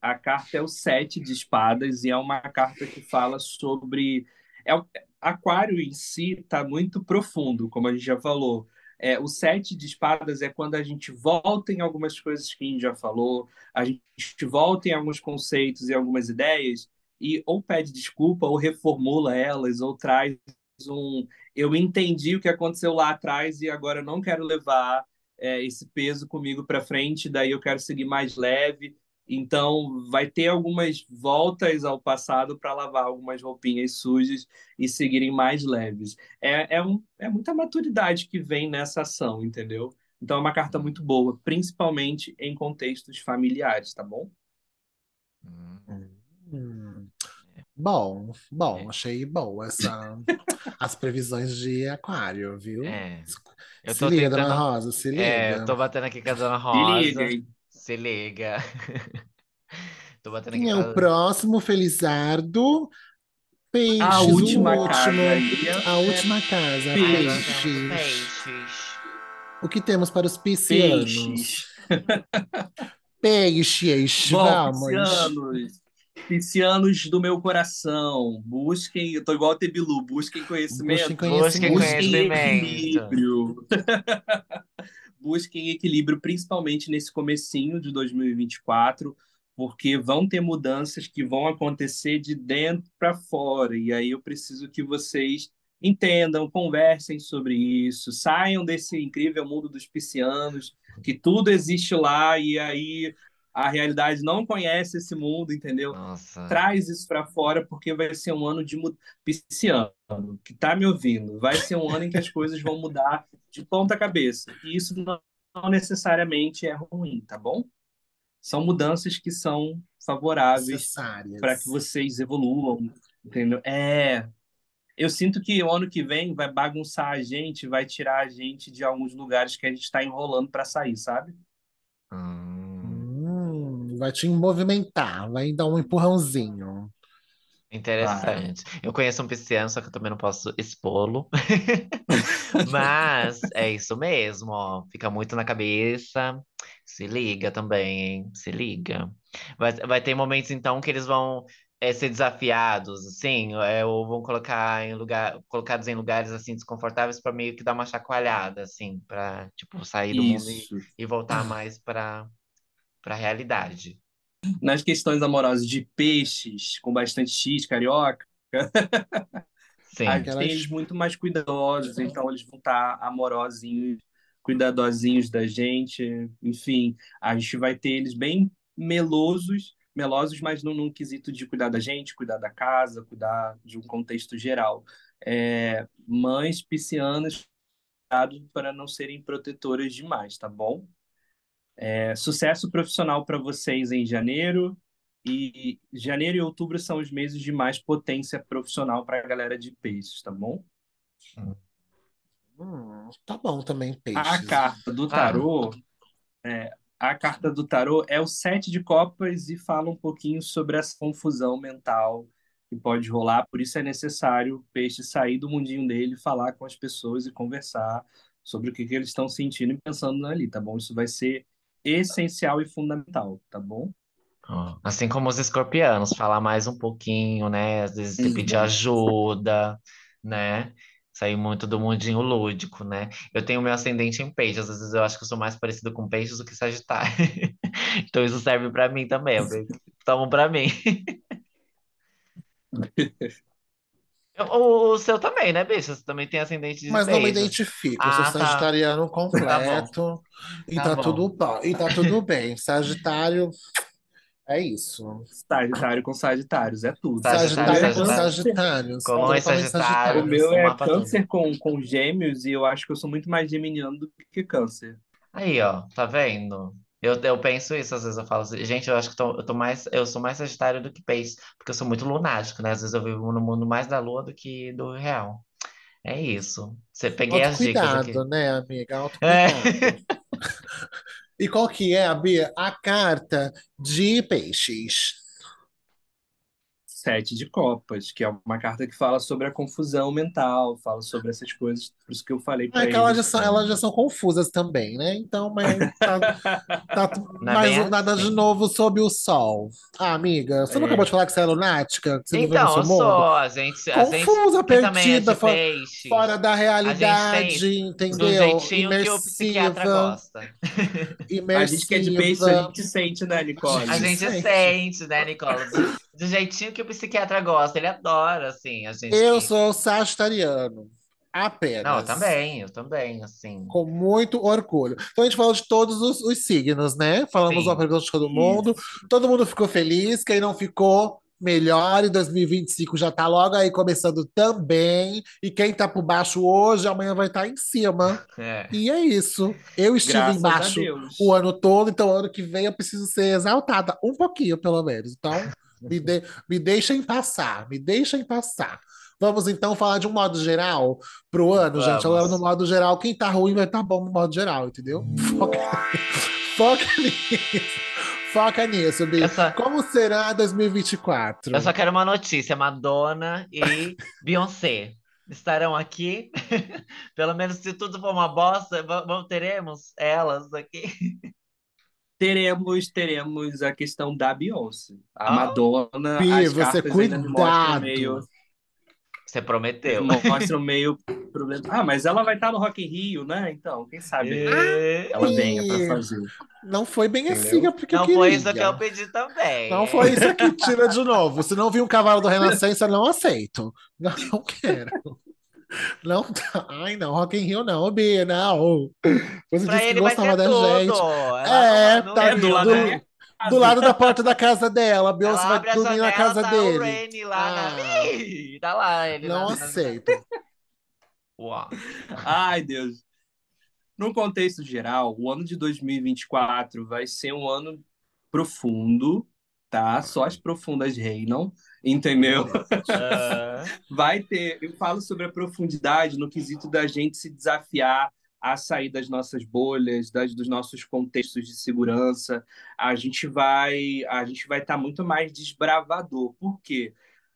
a carta é o sete de espadas e é uma carta que fala sobre é o... Aquário em si está muito profundo, como a gente já falou. É, o sete de espadas é quando a gente volta em algumas coisas que a gente já falou, a gente volta em alguns conceitos e algumas ideias e ou pede desculpa ou reformula elas ou traz um eu entendi o que aconteceu lá atrás e agora eu não quero levar é, esse peso comigo para frente, daí eu quero seguir mais leve. Então, vai ter algumas voltas ao passado para lavar algumas roupinhas sujas e seguirem mais leves. É, é, um, é muita maturidade que vem nessa ação, entendeu? Então, é uma carta muito boa, principalmente em contextos familiares, tá bom? Hum, Hum. Bom, bom, É. achei boa essa, as previsões de Aquário, viu? É. Eu Se liga, Dona tentando. Rosa, se É, eu liga. tô batendo aqui com a Dona Se Rosa. liga, hein? Se liga. Tô batendo aqui Quem é com o a... próximo, Felizardo? Peixes, A o última último, casa é a última casa, Peixes. peixes. Peixes. O que temos para os piscianos? Peixes. Peixes, Bom, vamos. piscianos, piscianos do meu coração, busquem, eu tô igual o Tebilu, busquem conhecimento, Busquem conhecimento. busquem equilíbrio. Busquem equilíbrio, principalmente nesse comecinho de 2024, porque vão ter mudanças que vão acontecer de dentro para fora, e aí eu preciso que vocês entendam, conversem sobre isso, saiam desse incrível mundo dos piscianos, que tudo existe lá e aí a realidade não conhece esse mundo, entendeu? Nossa. Traz isso para fora porque vai ser um ano de pisciano, que tá me ouvindo. Vai ser um ano em que as coisas vão mudar de ponta cabeça. E isso não necessariamente é ruim, tá bom? São mudanças que são favoráveis para que vocês evoluam, entendeu? É, eu sinto que o ano que vem vai bagunçar a gente, vai tirar a gente de alguns lugares que a gente está enrolando para sair, sabe? Hum, vai te movimentar, vai dar um empurrãozinho. interessante. Eu conheço um pisciano, só que eu também não posso expô-lo. Mas é isso mesmo, ó. Fica muito na cabeça. Se liga também, hein? Se liga. Vai, vai ter momentos, então, que eles vão é, ser desafiados, assim, é, ou vão colocar em lugar, colocados em lugares assim desconfortáveis para meio que dar uma chacoalhada, assim, para tipo sair do mundo e, Isso. e voltar mais para para a realidade. Nas questões amorosas de peixes, com bastante X, carioca, Sim. a gente Aquelas- tem eles muito mais cuidadosos, então eles vão estar amorosinhos, cuidadosinhos da gente, enfim, a gente vai ter eles bem melosos, melosos, mas num, num quesito de cuidar da gente, cuidar da casa, cuidar de um contexto geral. É, mães piscianas, cuidado para não serem protetoras demais, tá bom? É, sucesso profissional para vocês em janeiro. E janeiro e outubro são os meses de mais potência profissional para a galera de peixes, tá bom? Hum, tá bom também, A peixes. carta do tarô, é, a carta do tarô é o sete de copas e fala um pouquinho sobre essa confusão mental que pode rolar. Por isso é necessário o peixe sair do mundinho dele, falar com as pessoas e conversar sobre o que, que eles estão sentindo e pensando ali, tá bom? Isso vai ser essencial e fundamental, tá bom? Assim como os escorpianos, falar mais um pouquinho, né? Às vezes pedir ajuda, né? Saí muito do mundinho lúdico, né? Eu tenho meu ascendente em peixes, às vezes eu acho que eu sou mais parecido com peixes do que sagitário. Então isso serve pra mim também. Tamo pra mim. O, o seu também, né, bicho? Você também tem ascendente de Mas não me peixes. identifico, eu sou Ah, tá. sagitariano Tá bom, completo e tá tá tudo bom. E tá tudo bem. Sagitário é isso. Sagitário com Sagitários, é tudo. Sagitário, Sagitário com Sagitário. Sagitários. Colões Totalmente O Sagitários. meu o é mapa todo. câncer com, com gêmeos e eu acho que eu sou muito mais geminiano do que câncer. Aí, ó, tá vendo? Eu, eu penso isso, às vezes eu falo assim, gente, eu acho que tô, eu tô mais, eu sou mais sagitário do que peixe, porque eu sou muito lunático, né? Às vezes eu vivo no mundo mais da lua do que do real. É isso. Você peguei as dicas aqui. Autocuidado, né, amiga? É. Autocuidado. E qual que é, Bia? A carta de peixes. Sete de Copas, que é uma carta que fala sobre a confusão mental, fala sobre essas coisas, por isso que eu falei pra é que elas já são, elas já são confusas também, né? Então, mas tá, tá Não é mais um- nada de novo sob o sol. Ah, amiga, você não É. acabou de falar que você é lunática? Que você Então, seu eu mundo? sou, a gente, a gente Confusa, também é perdida, de fo- peixe, fora da a gente realidade, tem do entendeu? jeitinho que o psiquiatra Imersiva, gosta. A gente que é de peixe, a imersiva. gente sente, né, Nicole? A gente gente sente. sente, né, Nicola? Do, do jeitinho que o psiquiatra gosta, ele adora, assim, a gente Eu sou sagitariano, Não, eu apenas. também, eu também, assim. Com muito orgulho. Então a gente falou de todos os, os signos, né? Falamos uma Sim, pergunta de todo mundo. Isso. Todo mundo ficou feliz. Quem não ficou, melhor. E 2025 já tá logo aí começando também. E quem tá por baixo hoje, amanhã vai estar em cima. é. E é isso. Eu estive Graças embaixo o ano todo, então ano que vem eu preciso ser exaltada. Um pouquinho, pelo menos. Então, me, de- me deixem passar. Me deixem passar. Vamos então falar de um modo geral pro ano, gente. Agora, no Vamos. modo geral, quem tá ruim vai estar bom no modo geral, entendeu? Foca, foca nisso. Foca nisso, Bi. Só, Como será 2024? eu só quero uma notícia, Madonna e Beyoncé estarão aqui. Pelo menos se tudo for uma bosta, va- va- teremos elas aqui. Teremos, teremos a questão da Beyoncé. A Ah, Madonna, Bi, as você cuidado. meio, você prometeu. mostram meio problema. Ah, mas ela vai estar no Rock in Rio, né? Então, quem sabe E- ela venha para fazer. Não foi bem assim Entendeu? porque eu Não foi isso que eu pedi também. Não foi isso aqui, tira de novo. Se não vir um cavalo do Renascença, não aceito. Não, não quero. Não, ai não, Rock in Rio não, Bia, não. Você Pra disse que gostava da tudo. gente. Ela É, tá É do lado do, lado da porta da casa dela. Beyoncé Ela vai abre a dormir na casa tá o dele. Rene lá na... Ah, Ih, Tá lá ele não na, na... aceito. Uau. Ai, Deus. No contexto geral, o ano de 2024 vai ser um ano profundo, tá? Só as profundas reinam, entendeu? Vai ter, eu falo sobre a profundidade no quesito da gente se desafiar a sair das nossas bolhas, das, dos nossos contextos de segurança. A gente vai, a gente vai estar muito mais desbravador. Por quê?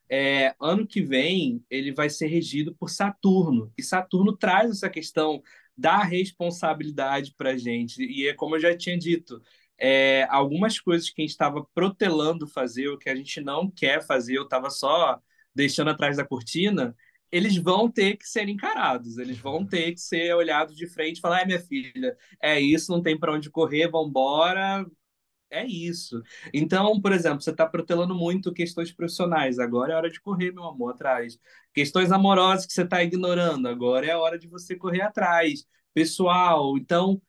É, ano que vem ele vai ser regido por Saturno e Saturno traz essa questão da responsabilidade para gente e é como eu já tinha dito é, algumas coisas que a gente estava protelando fazer o que a gente não quer fazer eu estava só deixando atrás da cortina eles vão ter que ser encarados eles vão ter que ser olhados de frente e falar é minha filha é isso não tem para onde correr vamos embora é isso. Então, por exemplo, você está protelando muito questões profissionais. Agora é hora de correr, meu amor, atrás. Questões amorosas que você está ignorando. Agora é a hora de você correr atrás. Pessoal, então,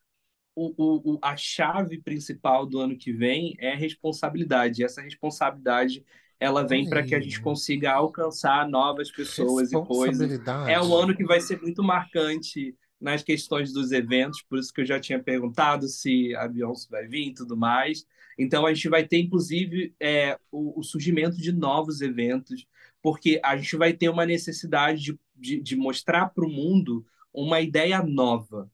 o, o, o- a chave principal do ano que vem é responsabilidade. Essa responsabilidade, ela vem para que a gente consiga alcançar novas pessoas e coisas. É um ano que vai ser muito marcante nas questões dos eventos, por isso que eu já tinha perguntado se a Beyoncé vai vir e tudo mais. Então a gente vai ter, inclusive, é, o, o surgimento de novos eventos, porque a gente vai ter uma necessidade de, de, de mostrar para o mundo uma ideia nova,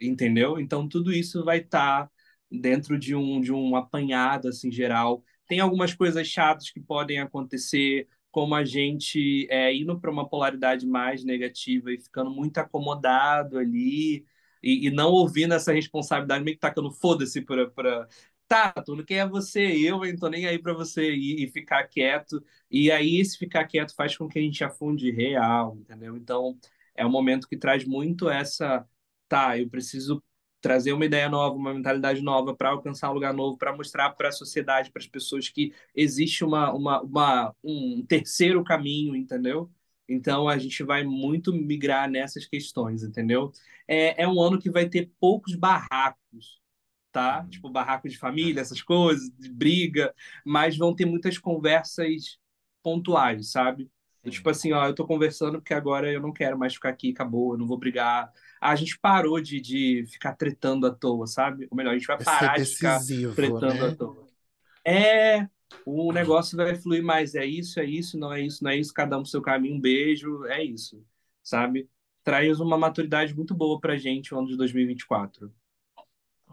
entendeu? Então tudo isso vai estar dentro de um, de um apanhado assim geral. Tem algumas coisas chatas que podem acontecer, como a gente é, indo para uma polaridade mais negativa e ficando muito acomodado ali e, e não ouvindo essa responsabilidade, meio que tacando foda-se para. Pra... Tá, Tuno, quem é você? Eu, hein? Tô nem aí para você e, e ficar quieto. E aí, esse ficar quieto faz com que a gente afunde real, entendeu? Então, É um momento que traz muito essa, tá, eu preciso trazer uma ideia nova, uma mentalidade nova para alcançar um lugar novo, para mostrar para a sociedade, para as pessoas que existe uma, uma, uma, um terceiro caminho, entendeu? Então a gente vai muito migrar nessas questões, entendeu? É, é um ano que vai ter poucos barracos, tá? Uhum. Tipo barraco de família, essas coisas, de briga, mas vão ter muitas conversas pontuais, sabe? Tipo assim, ó, eu tô conversando porque agora eu não quero mais ficar aqui, acabou, eu não vou brigar. A gente parou de, de ficar tretando à toa, sabe? Ou melhor, a gente vai parar de ficar tretando né? à toa. É, o negócio vai fluir mais. É isso, é isso, não é isso, não é isso, cada um seu caminho, um beijo, é isso, sabe? Traz uma maturidade muito boa pra gente o ano de 2024.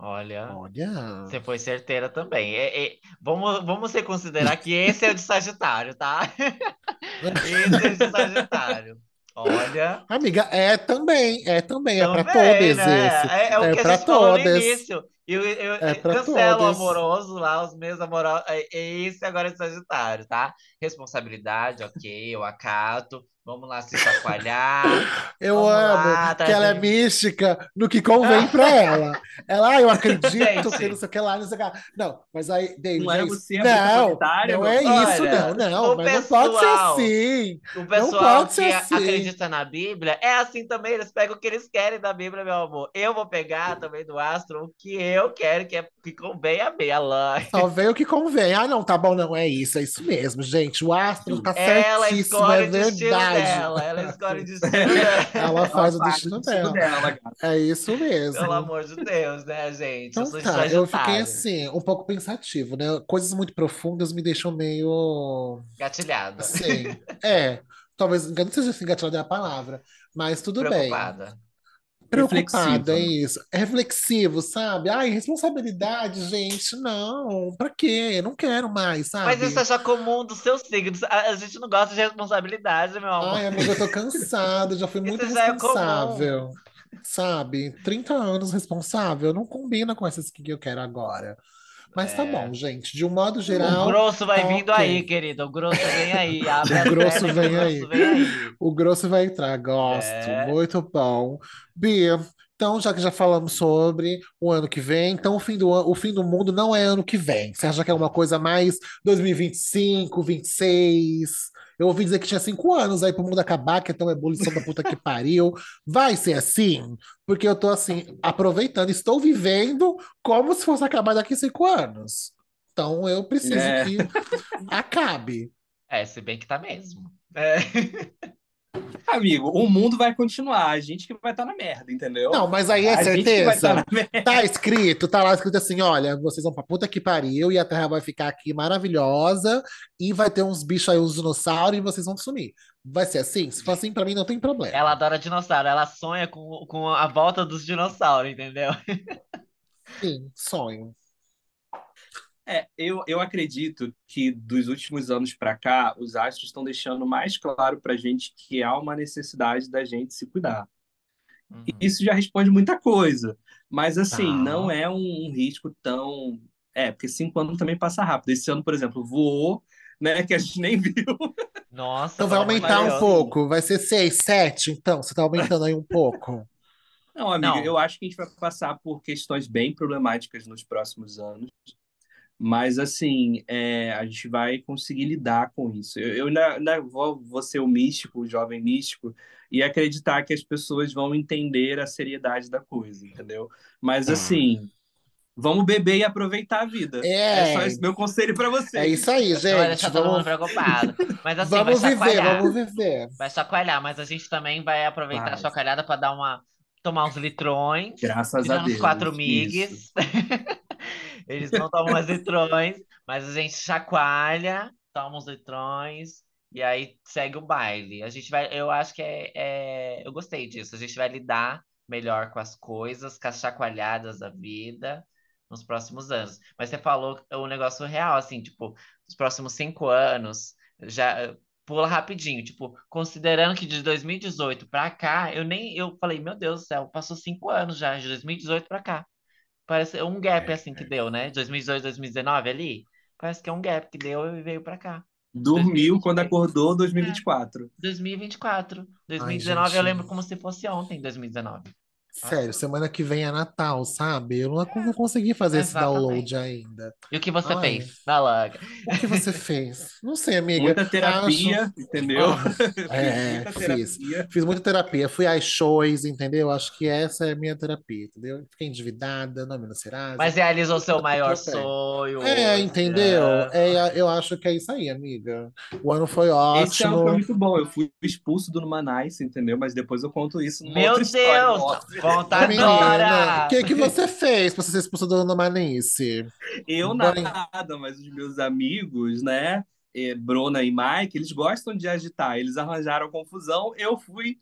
Olha, Olha. você foi certeira também. É, é, vamos, vamos se considerar que esse é o de Sagitário, tá? esse é Sagitário. Olha. Amiga, é também, é também, também é para todos né? esse. É, é o é que a gente falou no início. Eu, eu, é cancelo o amoroso lá, os meus amorosos. É, é esse agora é Sagitário, tá? Responsabilidade, ok, eu acato. Vamos lá se chacoalhar. Eu amo lá, que ela é mística no que convém pra ela. Ela, ah, eu acredito Gente. que não sei o que lá, não sei o que lá. Não, mas aí, David, não, é você não, não é isso, não, não. Mas pessoal, não pode ser assim. O pessoal que assim. acredita na Bíblia é assim também, eles pegam o que eles querem da Bíblia, meu amor. Eu vou pegar também do astro o que eu quero, que é que convém a Bela. Só vem o que convém. Ah, não, tá bom, não é isso, é isso mesmo, gente. O astro tá ela certíssimo, é verdade dela, ela escolhe o destino dela. Ela faz ela o destino, dela. dela é isso mesmo. Pelo amor de Deus, né, gente? Então eu tá, eu fiquei assim, um pouco pensativo, né? Coisas muito profundas me deixam meio. Gatilhada. Sim. é. Talvez, não seja assim, gatilhada é a palavra, mas tudo Preocupada. bem preocupada, é isso. É reflexivo, sabe? Ai, responsabilidade, gente, não. Pra quê? Eu não quero mais, sabe? Mas isso é já comum dos seus signos. A, a gente não gosta de responsabilidade, meu amor. Ai, amiga, eu tô cansada, já fui muito isso responsável. É sabe? 30 anos responsável, não combina com essas que eu quero agora. Mas tá é. bom, gente. De um modo geral. O grosso vai tá vindo okay. aí, querido. O grosso vem aí. o grosso vem aí. vem aí. O grosso vai entrar. Gosto. É. Muito bom. Bia, então, já que já falamos sobre o ano que vem, então o fim do, o fim do mundo não é ano que vem. Você acha que é uma coisa mais 2025, 26? Eu ouvi dizer que tinha cinco anos aí pro mundo acabar, que é tão ebulição da puta que pariu. Vai ser assim? Porque eu tô assim, aproveitando, estou vivendo como se fosse acabar daqui cinco anos. Então eu preciso é. que acabe. É, se bem que tá mesmo. É. Amigo, o mundo vai continuar, a gente que vai estar tá na merda, entendeu? Não, mas aí é a certeza. Tá, tá, escrito, tá lá escrito assim: olha, vocês vão pra puta que pariu e a Terra vai ficar aqui maravilhosa e vai ter uns bichos aí, uns dinossauros e vocês vão sumir. Vai ser assim? Se for assim, pra mim não tem problema. Ela adora dinossauro, ela sonha com, com a volta dos dinossauros, entendeu? Sim, sonho. É, eu, eu acredito que dos últimos anos para cá, os astros estão deixando mais claro para a gente que há uma necessidade da gente se cuidar. Uhum. Isso já responde muita coisa, mas assim, tá. não é um, um, risco tão. É, porque cinco anos também passa rápido. Esse ano, por exemplo, voou, né, que a gente nem viu. Nossa, então vai aumentar um pouco, vai ser seis, sete, então, você está aumentando aí um pouco. Não, amigo, não. eu acho que a gente vai passar por questões bem problemáticas nos próximos anos. Mas, assim, é, a gente vai conseguir lidar com isso. Eu, eu ainda, ainda vou, vou ser o místico, o jovem místico, e acreditar que as pessoas vão entender a seriedade da coisa, entendeu? Mas, ah. assim, vamos beber e aproveitar a vida. É, é só esse meu conselho para você. É isso aí, gente. Vai deixar vamos... todo mundo preocupado. Mas, assim, vamos viver, vamos viver. Vai chacoalhar, mas a gente também vai aproveitar vai. a chacoalhada para dar uma tomar uns litrões. Graças a Deus. uns quatro migues. Eles não tomam mais litrões, mas a gente chacoalha, toma uns litrões e aí segue o baile. A gente vai, eu acho que é, é, eu gostei disso. A gente vai lidar melhor com as coisas, com as chacoalhadas da vida nos próximos anos. Mas você falou um negócio real, assim, tipo, os próximos cinco anos já pula rapidinho, tipo, considerando que de 2018 para cá, eu nem eu falei, meu Deus do céu, passou cinco anos já, de 2018 para cá. Parece um gap é, assim que é. deu, né? 2018, 2019 ali. Parece que é um gap que deu e veio para cá. Dormiu quando 2023. acordou 2024. 2024. Ai, 2019 eu lembro como se fosse ontem, 2019. Sério, semana que vem é Natal, sabe? Eu não, não consegui fazer esse download Exatamente. ainda. E o que você Ai. fez? Vai logo. O que você fez? Não sei, amiga. Muita Acho. terapia, entendeu? Ah, Fiz é, muita fiz. terapia. Fiz muita terapia. Fui às shows, entendeu? Acho que essa é a minha terapia, entendeu? Fiquei endividada, não menos Serasa. Mas realizou seu maior sonho. É, entendeu? É, eu acho que é isso aí, amiga. O ano foi Esse ano foi ótimo. muito bom. Eu fui expulso do Numanice, entendeu? Mas depois eu conto isso numa Meu outra história, Menina, agora! o que que você fez pra você ser expulsa do Numanice? Eu Bem- nada, mas os meus amigos, né? eh, Bruna e Mike, eles gostam de agitar. Eles arranjaram confusão. Eu fui,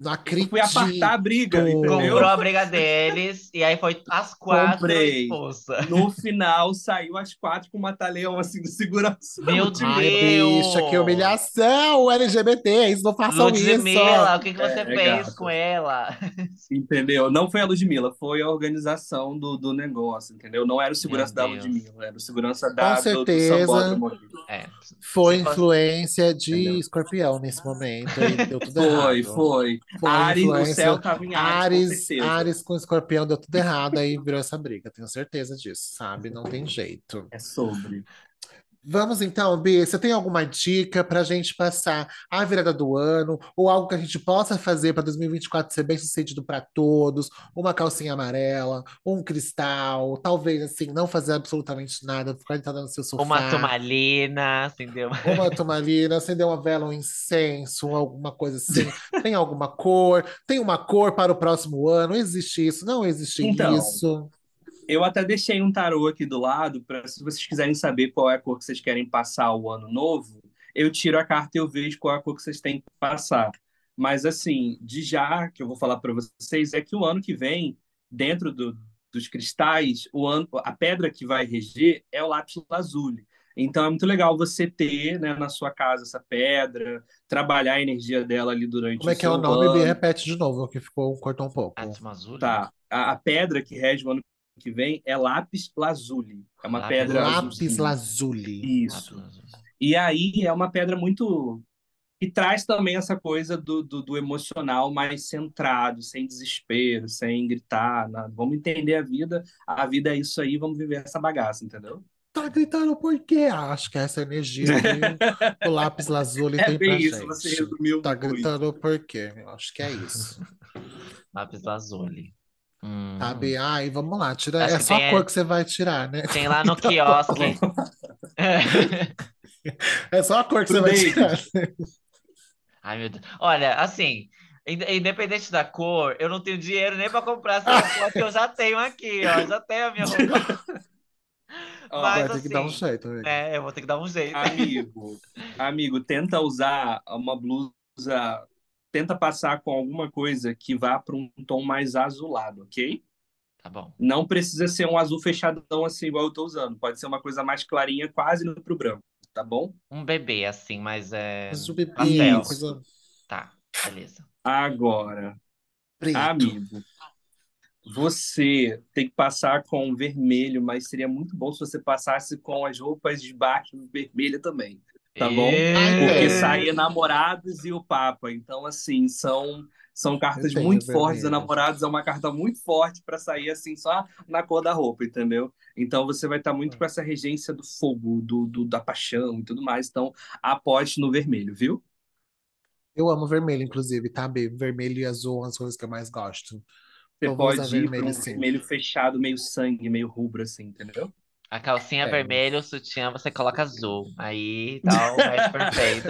Não eu fui apartar a acredito. briga, entendeu? Comprou a briga deles e aí foi às quatro Comprei. No final, saiu às quatro com um mata-leão assim de segurança. Meu Ai, Deus! bicha, que humilhação! LGBTs, não façam isso. Ludmilla, o que, que você É, fez gata. com ela? Entendeu? Não foi a Ludmilla, foi a organização do, do negócio, entendeu? Não era o segurança da Deus. Ludmilla, era o segurança da, do, do certeza. sambódromo. É, Foi influência de Entendeu? escorpião nesse momento. deu tudo Foi, errado. foi. Foi Ares, o influência. céu tava em Ares, com Ares, certeza. Ares com escorpião deu tudo errado, aí virou essa briga. Tenho certeza disso, sabe? Não tem jeito. É sobre. Vamos então, Bi, você tem alguma dica para a gente passar a virada do ano, ou algo que a gente possa fazer para 2024 ser bem sucedido para todos? Uma calcinha amarela, um cristal, talvez assim, não fazer absolutamente nada, ficar deitado no seu sofá. uma tomalina, acendeu uma... Uma tomalina, acender uma vela, um incenso, alguma coisa assim. Tem alguma cor? Tem uma cor para o próximo ano? Existe isso? Não existe Então, isso? Eu até deixei um tarô aqui do lado, para se vocês quiserem saber qual é a cor que vocês querem passar o ano novo, eu tiro a carta e eu vejo qual é a cor que vocês têm que passar. Mas, assim, de já, que eu vou falar para vocês, é que o ano que vem, dentro do, dos cristais, o ano, a pedra que vai reger é o lápis lazuli. Então, é muito legal você ter, né, na sua casa essa pedra, trabalhar a energia dela ali durante Como é o que é o nome, ano. Repete de novo, que ficou, cortou um pouco. Átomo azul? Tá. A, a pedra que rege o ano que vem é lápis lazuli. É uma Lápis pedra Lápis lazuli. Isso. Azul. E aí é uma pedra muito. E traz também essa coisa do, do, do emocional mais centrado, sem desespero, sem gritar. nada. Vamos entender a vida. A vida é isso aí, vamos viver essa bagaça, entendeu? Tá gritando por quê? Ah, Acho que essa energia que o lápis lazuli É tem pra isso, você gente. resumiu Tá muito. gritando por quê? Eu acho que é isso. Lápis lazuli. Hum. Sabe? Ai, vamos lá, tira. Acho É só a cor que você vai tirar, né? Tem lá no quiosque. É só a cor que você vai tirar. Ai, meu Deus. Olha, assim, ind- independente da cor, eu não tenho dinheiro nem pra comprar essa roupa que eu já tenho aqui, ó. Já tenho a minha roupa. Ó, Mas, Vai ter que dar um assim, jeito, amigo. É, eu vou ter que dar um jeito. Amigo, amigo, tenta usar uma blusa, tenta passar com alguma coisa que vá para um tom mais azulado, ok? Tá bom. Não precisa ser um azul fechadão assim, igual eu tô usando. Pode ser uma coisa mais clarinha, quase indo pro branco, tá bom? Um bebê, assim, mas é. Mas o bebê, Pastel. coisa Tá, beleza. Agora, preto. amigo, você tem que passar com vermelho, mas seria muito bom se você passasse com as roupas de baixo vermelha também. Tá bom? Porque É. sai Namorados e o Papa. Então, assim, são, são cartas muito fortes. vermelho. Namorados é uma carta muito forte para sair assim, só na cor da roupa, entendeu? Então, você vai estar muito com essa regência do fogo, do, do- da paixão e tudo mais. Então, aposte no vermelho, viu? Eu amo vermelho, inclusive, tá? Vermelho e azul são as coisas que eu mais gosto. Você pode ir vermelho, um sim. vermelho fechado, meio sangue, meio rubro, assim, entendeu? A calcinha É. vermelha, o sutiã você coloca azul. Aí tá o match perfeito.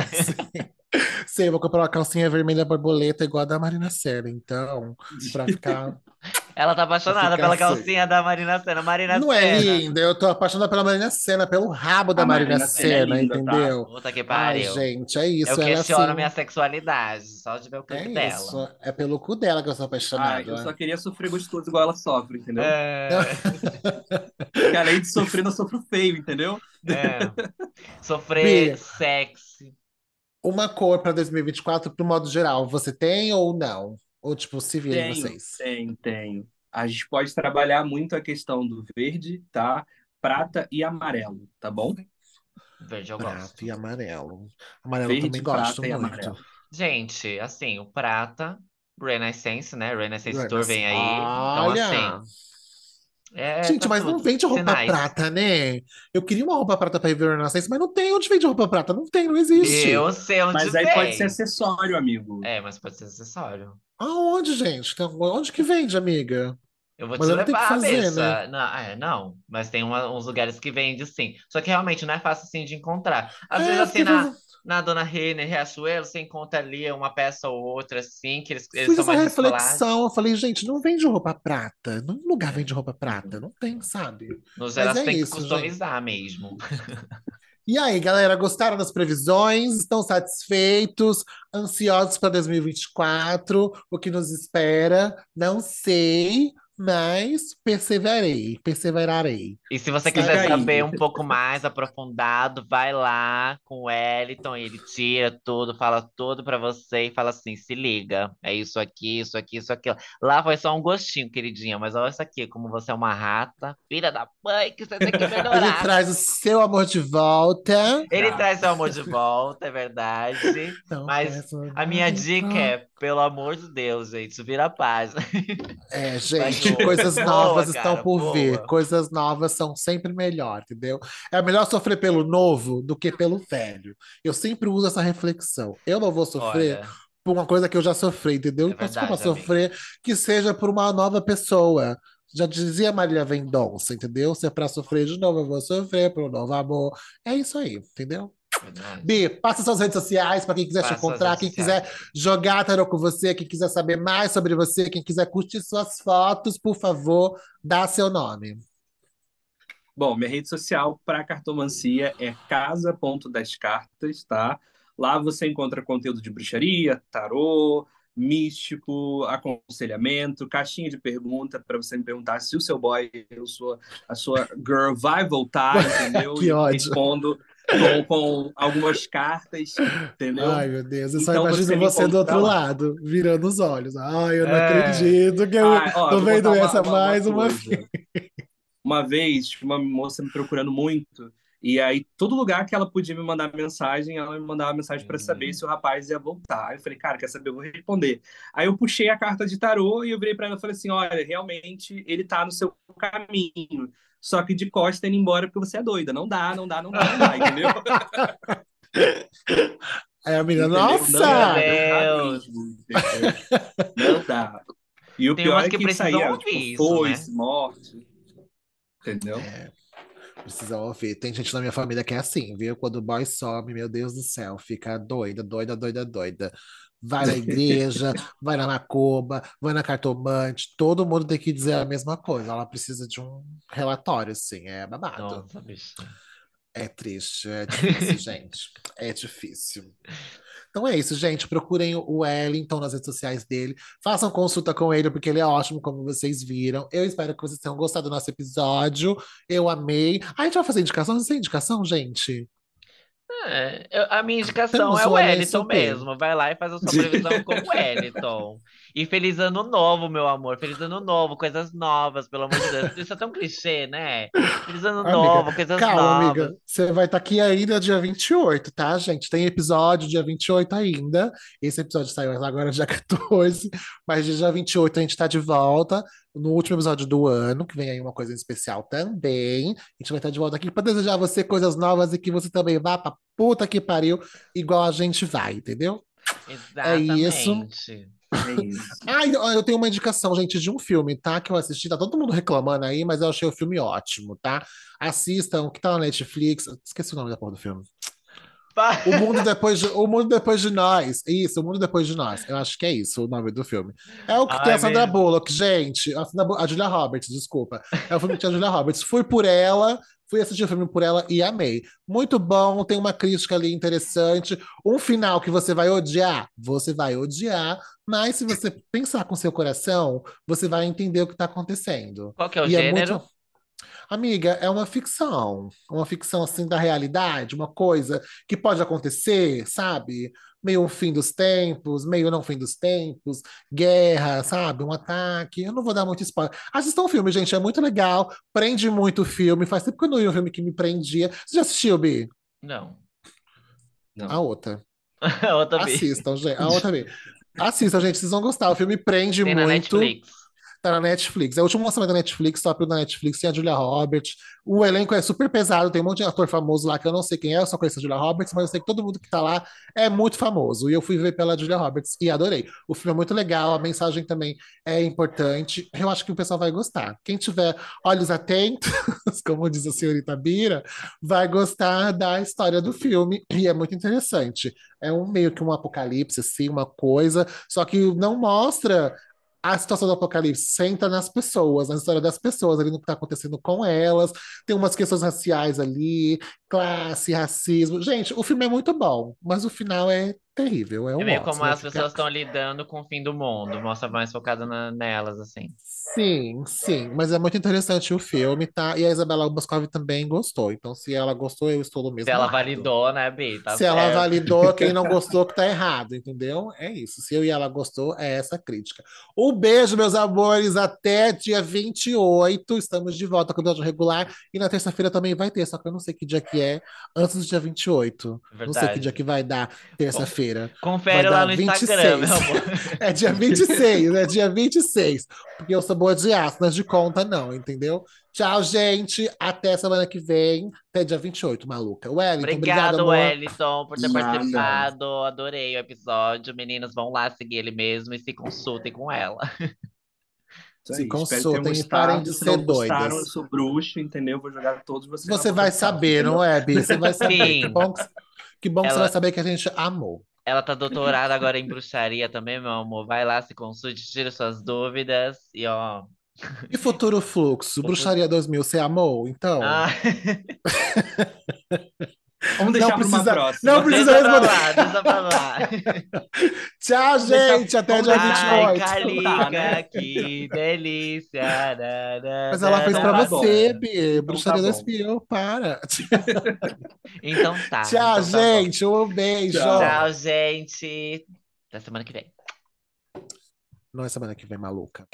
Sim, eu vou comprar uma calcinha vermelha borboleta igual a da Marina Sena, então, pra ficar. Ela tá apaixonada pela assim. calcinha da Marina Sena. Marina Não é linda, eu tô apaixonada pela Marina Sena, pelo rabo da A Marina Marina Sena é linda, tá? entendeu? Puta que Ai, pariu. gente, é isso. Eu ela questiono assim, minha sexualidade, só de ver o clipe é dela. isso. É pelo cu dela que eu sou Ah, apaixonado. eu só queria sofrer gostoso igual ela sofre, entendeu? É, Porque além de sofrer, eu sofro feio, entendeu? é. Sofrer Bia. sexy. Uma cor pra 2024, pro modo geral, você tem ou não? Ou, tipo, se virem Tenho, vocês? tenho, tenho. A gente pode trabalhar muito a questão do verde, tá? Prata e amarelo, tá bom? Verde eu Prata gosto. e amarelo. Amarelo eu Verde, também gosto prata e muito. amarelo. Gente, assim, o prata, Renaissance, né? Renaissance Tour vem aí. Então, Olha! assim, é Gente, tá mas não vende roupa Sinais. prata, né? Eu queria uma roupa prata ver o Renascença, mas não tem onde vende roupa prata. Não tem, não existe. Eu sei onde Mas aí pode ser acessório, amigo. É, mas pode ser acessório. Aonde, gente? Então, Onde que vende, amiga? Eu vou Mas te tem que levar, fazer, Bessa. né? Não, é, não, mas tem uma- uns lugares que vende sim. Só que realmente não é fácil assim de encontrar. Às É, vezes, assim, na, na Dona Renner, Riachuelo, você encontra ali uma peça ou outra, assim, que eles, eles fiz essa reflexão. Eu falei, gente, não vende roupa prata. Nenhum lugar vende roupa prata. Não tem, sabe? No geral, Mas você é tem que isso, gente. customizar mesmo. E aí, galera, gostaram das previsões? Estão satisfeitos? Ansiosos para 2024? O que nos espera? Não sei, mas perseverarei, perseverarei. E se você quiser aí. saber um pouco mais aprofundado, vai lá com o Wellington, ele tira tudo, fala tudo pra você e fala assim: se liga, é isso aqui, isso aqui, isso aqui. Lá foi só um gostinho, queridinha, mas olha isso aqui, como você é uma rata, filha da mãe, que você tem que Ele melhorar. traz o seu amor de volta. Ele Tá. traz seu amor de volta, é verdade. Não Mas A minha dica é, pelo amor de Deus, gente, vira a página. É, gente, boa. coisas Boa, novas estão cara, por boa. vir. Coisas novas são sempre melhor, entendeu? É melhor sofrer pelo novo do que pelo velho. Eu sempre uso essa reflexão. Eu não vou sofrer Olha, por uma coisa que eu já sofri, entendeu? É Então, verdade, amiga. sofrer, que seja por uma nova pessoa. Já dizia Marília Mendonça, entendeu? Se é pra sofrer de novo, eu vou sofrer por um novo amor. É isso aí, entendeu? Verdade. Bi, passa suas redes sociais para quem quiser te Passa suas encontrar, quem sociais. quiser jogar tarô com você, quem quiser saber mais sobre você, quem quiser curtir suas fotos, por favor, dá seu nome. Bom, minha rede social para cartomancia é casa.dascartas, tá? Lá você encontra conteúdo de bruxaria, tarô, místico, aconselhamento, caixinha de pergunta para você me perguntar se o seu boy, eu sou a sua girl, vai voltar, entendeu? Que E ódio. respondo com, com algumas cartas, entendeu? Ai, meu Deus, eu só Então imagino você você do outro lá. lado, virando os olhos. Ai, eu não É. acredito que eu Ah, ó, tô vendo uma- essa uma- uma mais uma coisa. vez. Uma vez, uma moça me procurando muito, e aí todo lugar que ela podia me mandar mensagem, ela me mandava mensagem para Uhum. saber se o rapaz ia voltar. Aí eu falei, cara, quer saber? Eu vou responder. Aí eu puxei a carta de tarô e eu virei para ela e falei assim: olha, realmente ele tá no seu caminho. Só que de costa indo embora porque você é doida. Não dá, não dá, não dá, não dá, entendeu? Aí a menina, nossa! Não dá, Meu não dá. E o Tem pior é que que saía, ouvir tipo, isso, foice, morte. Entendeu? É, precisa ouvir. Tem gente na minha família que é assim, viu? Quando o boy sobe, meu Deus do céu, fica doida, doida, doida, doida. Vai na igreja, vai na macumba, vai na cartomante, todo mundo tem que dizer a mesma coisa. Ela precisa de um relatório, assim, é babado. Nossa, bicho. É triste, é difícil, gente. É difícil. Então é isso, gente. Procurem o Wellington nas redes sociais dele. Façam consulta com ele, porque ele é ótimo, como vocês viram. Eu espero que vocês tenham gostado do nosso episódio. Eu amei. A gente vai fazer indicação? Não tem indicação, gente? É, eu- a minha indicação é o Wellington mesmo. Vai lá e faz a sua previsão com o Wellington. E feliz ano novo, meu amor. Feliz ano novo, coisas novas, pelo amor de Deus. Isso é tão clichê, né? Feliz ano Amiga, novo, coisas Calma, novas. amiga. Você vai estar aqui ainda dia 28, tá, gente? Tem episódio dia 28 ainda. Esse episódio saiu agora dia 14, mas dia 28 a gente tá de volta. No último episódio do ano, que vem aí uma coisa especial também. A gente vai estar de volta aqui para desejar a você coisas novas e que você também vá pra puta que pariu, igual a gente vai, entendeu? Exatamente. É isso. Ah, e, ó, eu tenho uma indicação, gente, de um filme, tá? Que eu assisti. Tá todo mundo reclamando aí, mas eu achei o filme ótimo, tá? Assistam, que tá na Netflix. Esqueci o nome da porra do filme. O Mundo Depois de, o Mundo Depois de Nós. Isso, O Mundo Depois de Nós. Eu acho que é isso o nome do filme. É o que tem Ai, a Sandra meu- Bullock, gente. A, Sandra a Julia Roberts, desculpa. É o filme que tinha a Julia Roberts. Fui por ela, fui assistir o filme por ela e amei. Muito bom, tem uma crítica ali interessante. Um final que você vai odiar, você vai odiar. Mas se você pensar com seu coração, você vai entender o que está acontecendo. Qual que é o E é gênero? muito. Amiga, é uma ficção. Uma ficção assim da realidade, uma coisa que pode acontecer, sabe? Meio um fim dos tempos, meio não fim dos tempos, guerra, sabe? Um ataque. Eu não vou dar muito spoiler. Assistam o filme, gente, é muito legal. Prende muito o filme. Faz tempo que eu não ia um filme que me prendia. Você já assistiu, Bi? Não. Não. A outra. Outra vez. Assistam, gente. A outra vez. Assistam, gente, vocês vão gostar. O filme prende Tem na muito. Netflix. Tá na Netflix. É o último lançamento da Netflix, top da Netflix, tem a Julia Roberts. O elenco é super pesado, tem um monte de ator famoso lá que eu não sei quem é, eu só conheço a Julia Roberts, mas eu sei que todo mundo que tá lá é muito famoso. E eu fui ver pela Julia Roberts e adorei. O filme é muito legal, a mensagem também é importante. Eu acho que o pessoal vai gostar. Quem tiver olhos atentos, como diz a senhorita Bira, vai gostar da história do filme e é muito interessante. É um meio que um apocalipse, assim, uma coisa, só que não mostra a situação do apocalipse senta nas pessoas, na história das pessoas, ali no que está acontecendo com elas. Tem umas questões raciais ali, classe, racismo. Gente, o filme é muito bom, mas o final é terrível. É, um É meio ótimo, como as ficar- pessoas estão lidando com o fim do mundo. Mostra mais focada na- nelas, assim. Sim, sim, mas é muito interessante o filme, tá? E a Isabela Boscov também gostou. Então, se ela gostou, eu estou no mesmo Se ela lado. validou, né, Bi? Tá Se ela certo. validou, quem não gostou que tá errado, entendeu? É isso. Se eu e ela gostou, é essa crítica. Um beijo, meus amores. Até dia 28. Estamos de volta com o episódio regular. E na terça-feira também vai ter, só que eu não sei que dia que é, antes do dia 28. Não sei que Verdade. dia que vai dar terça-feira. Confere lá no 26. Instagram, meu amor. É dia 26, é dia 26. Porque eu sou boa de aço, não é de conta, não, entendeu? Tchau, gente. Até semana que vem. Até dia 28, maluca. Wellington, obrigado, Obrigado. Wellington, por ter participado. Adorei o episódio. Meninos, vão lá seguir ele mesmo e se consultem com ela. Se aí, consultem e parem de Se ser doidas. eu sou bruxo, entendeu? Vou jogar todos vocês Você vai saber, não é, Bi? Você vai saber. Sim. Que bom que, que, bom que você Ela- vai saber que a gente amou. Ela tá doutorada agora em bruxaria também, meu amor. Vai lá, se consulte, tira suas dúvidas e ó. E Futuro Fluxo? Bruxaria 2000, você amou? Então. Ah, Vamos deixar para uma precisa- próxima. não precisa deixa pra responder. lá, deixa pra lá. Tchau, gente. Até dia Vamos deixar- Ai, 28. Calica, né? que delícia. Mas ela fez pra tá bom. você, Bi. Bruxaria tá bom. 2000, para. Então tá. Tchau, então tá bom. gente. Um beijo. Tchau. Tchau, gente. Até semana que vem. Não é semana que vem, maluca.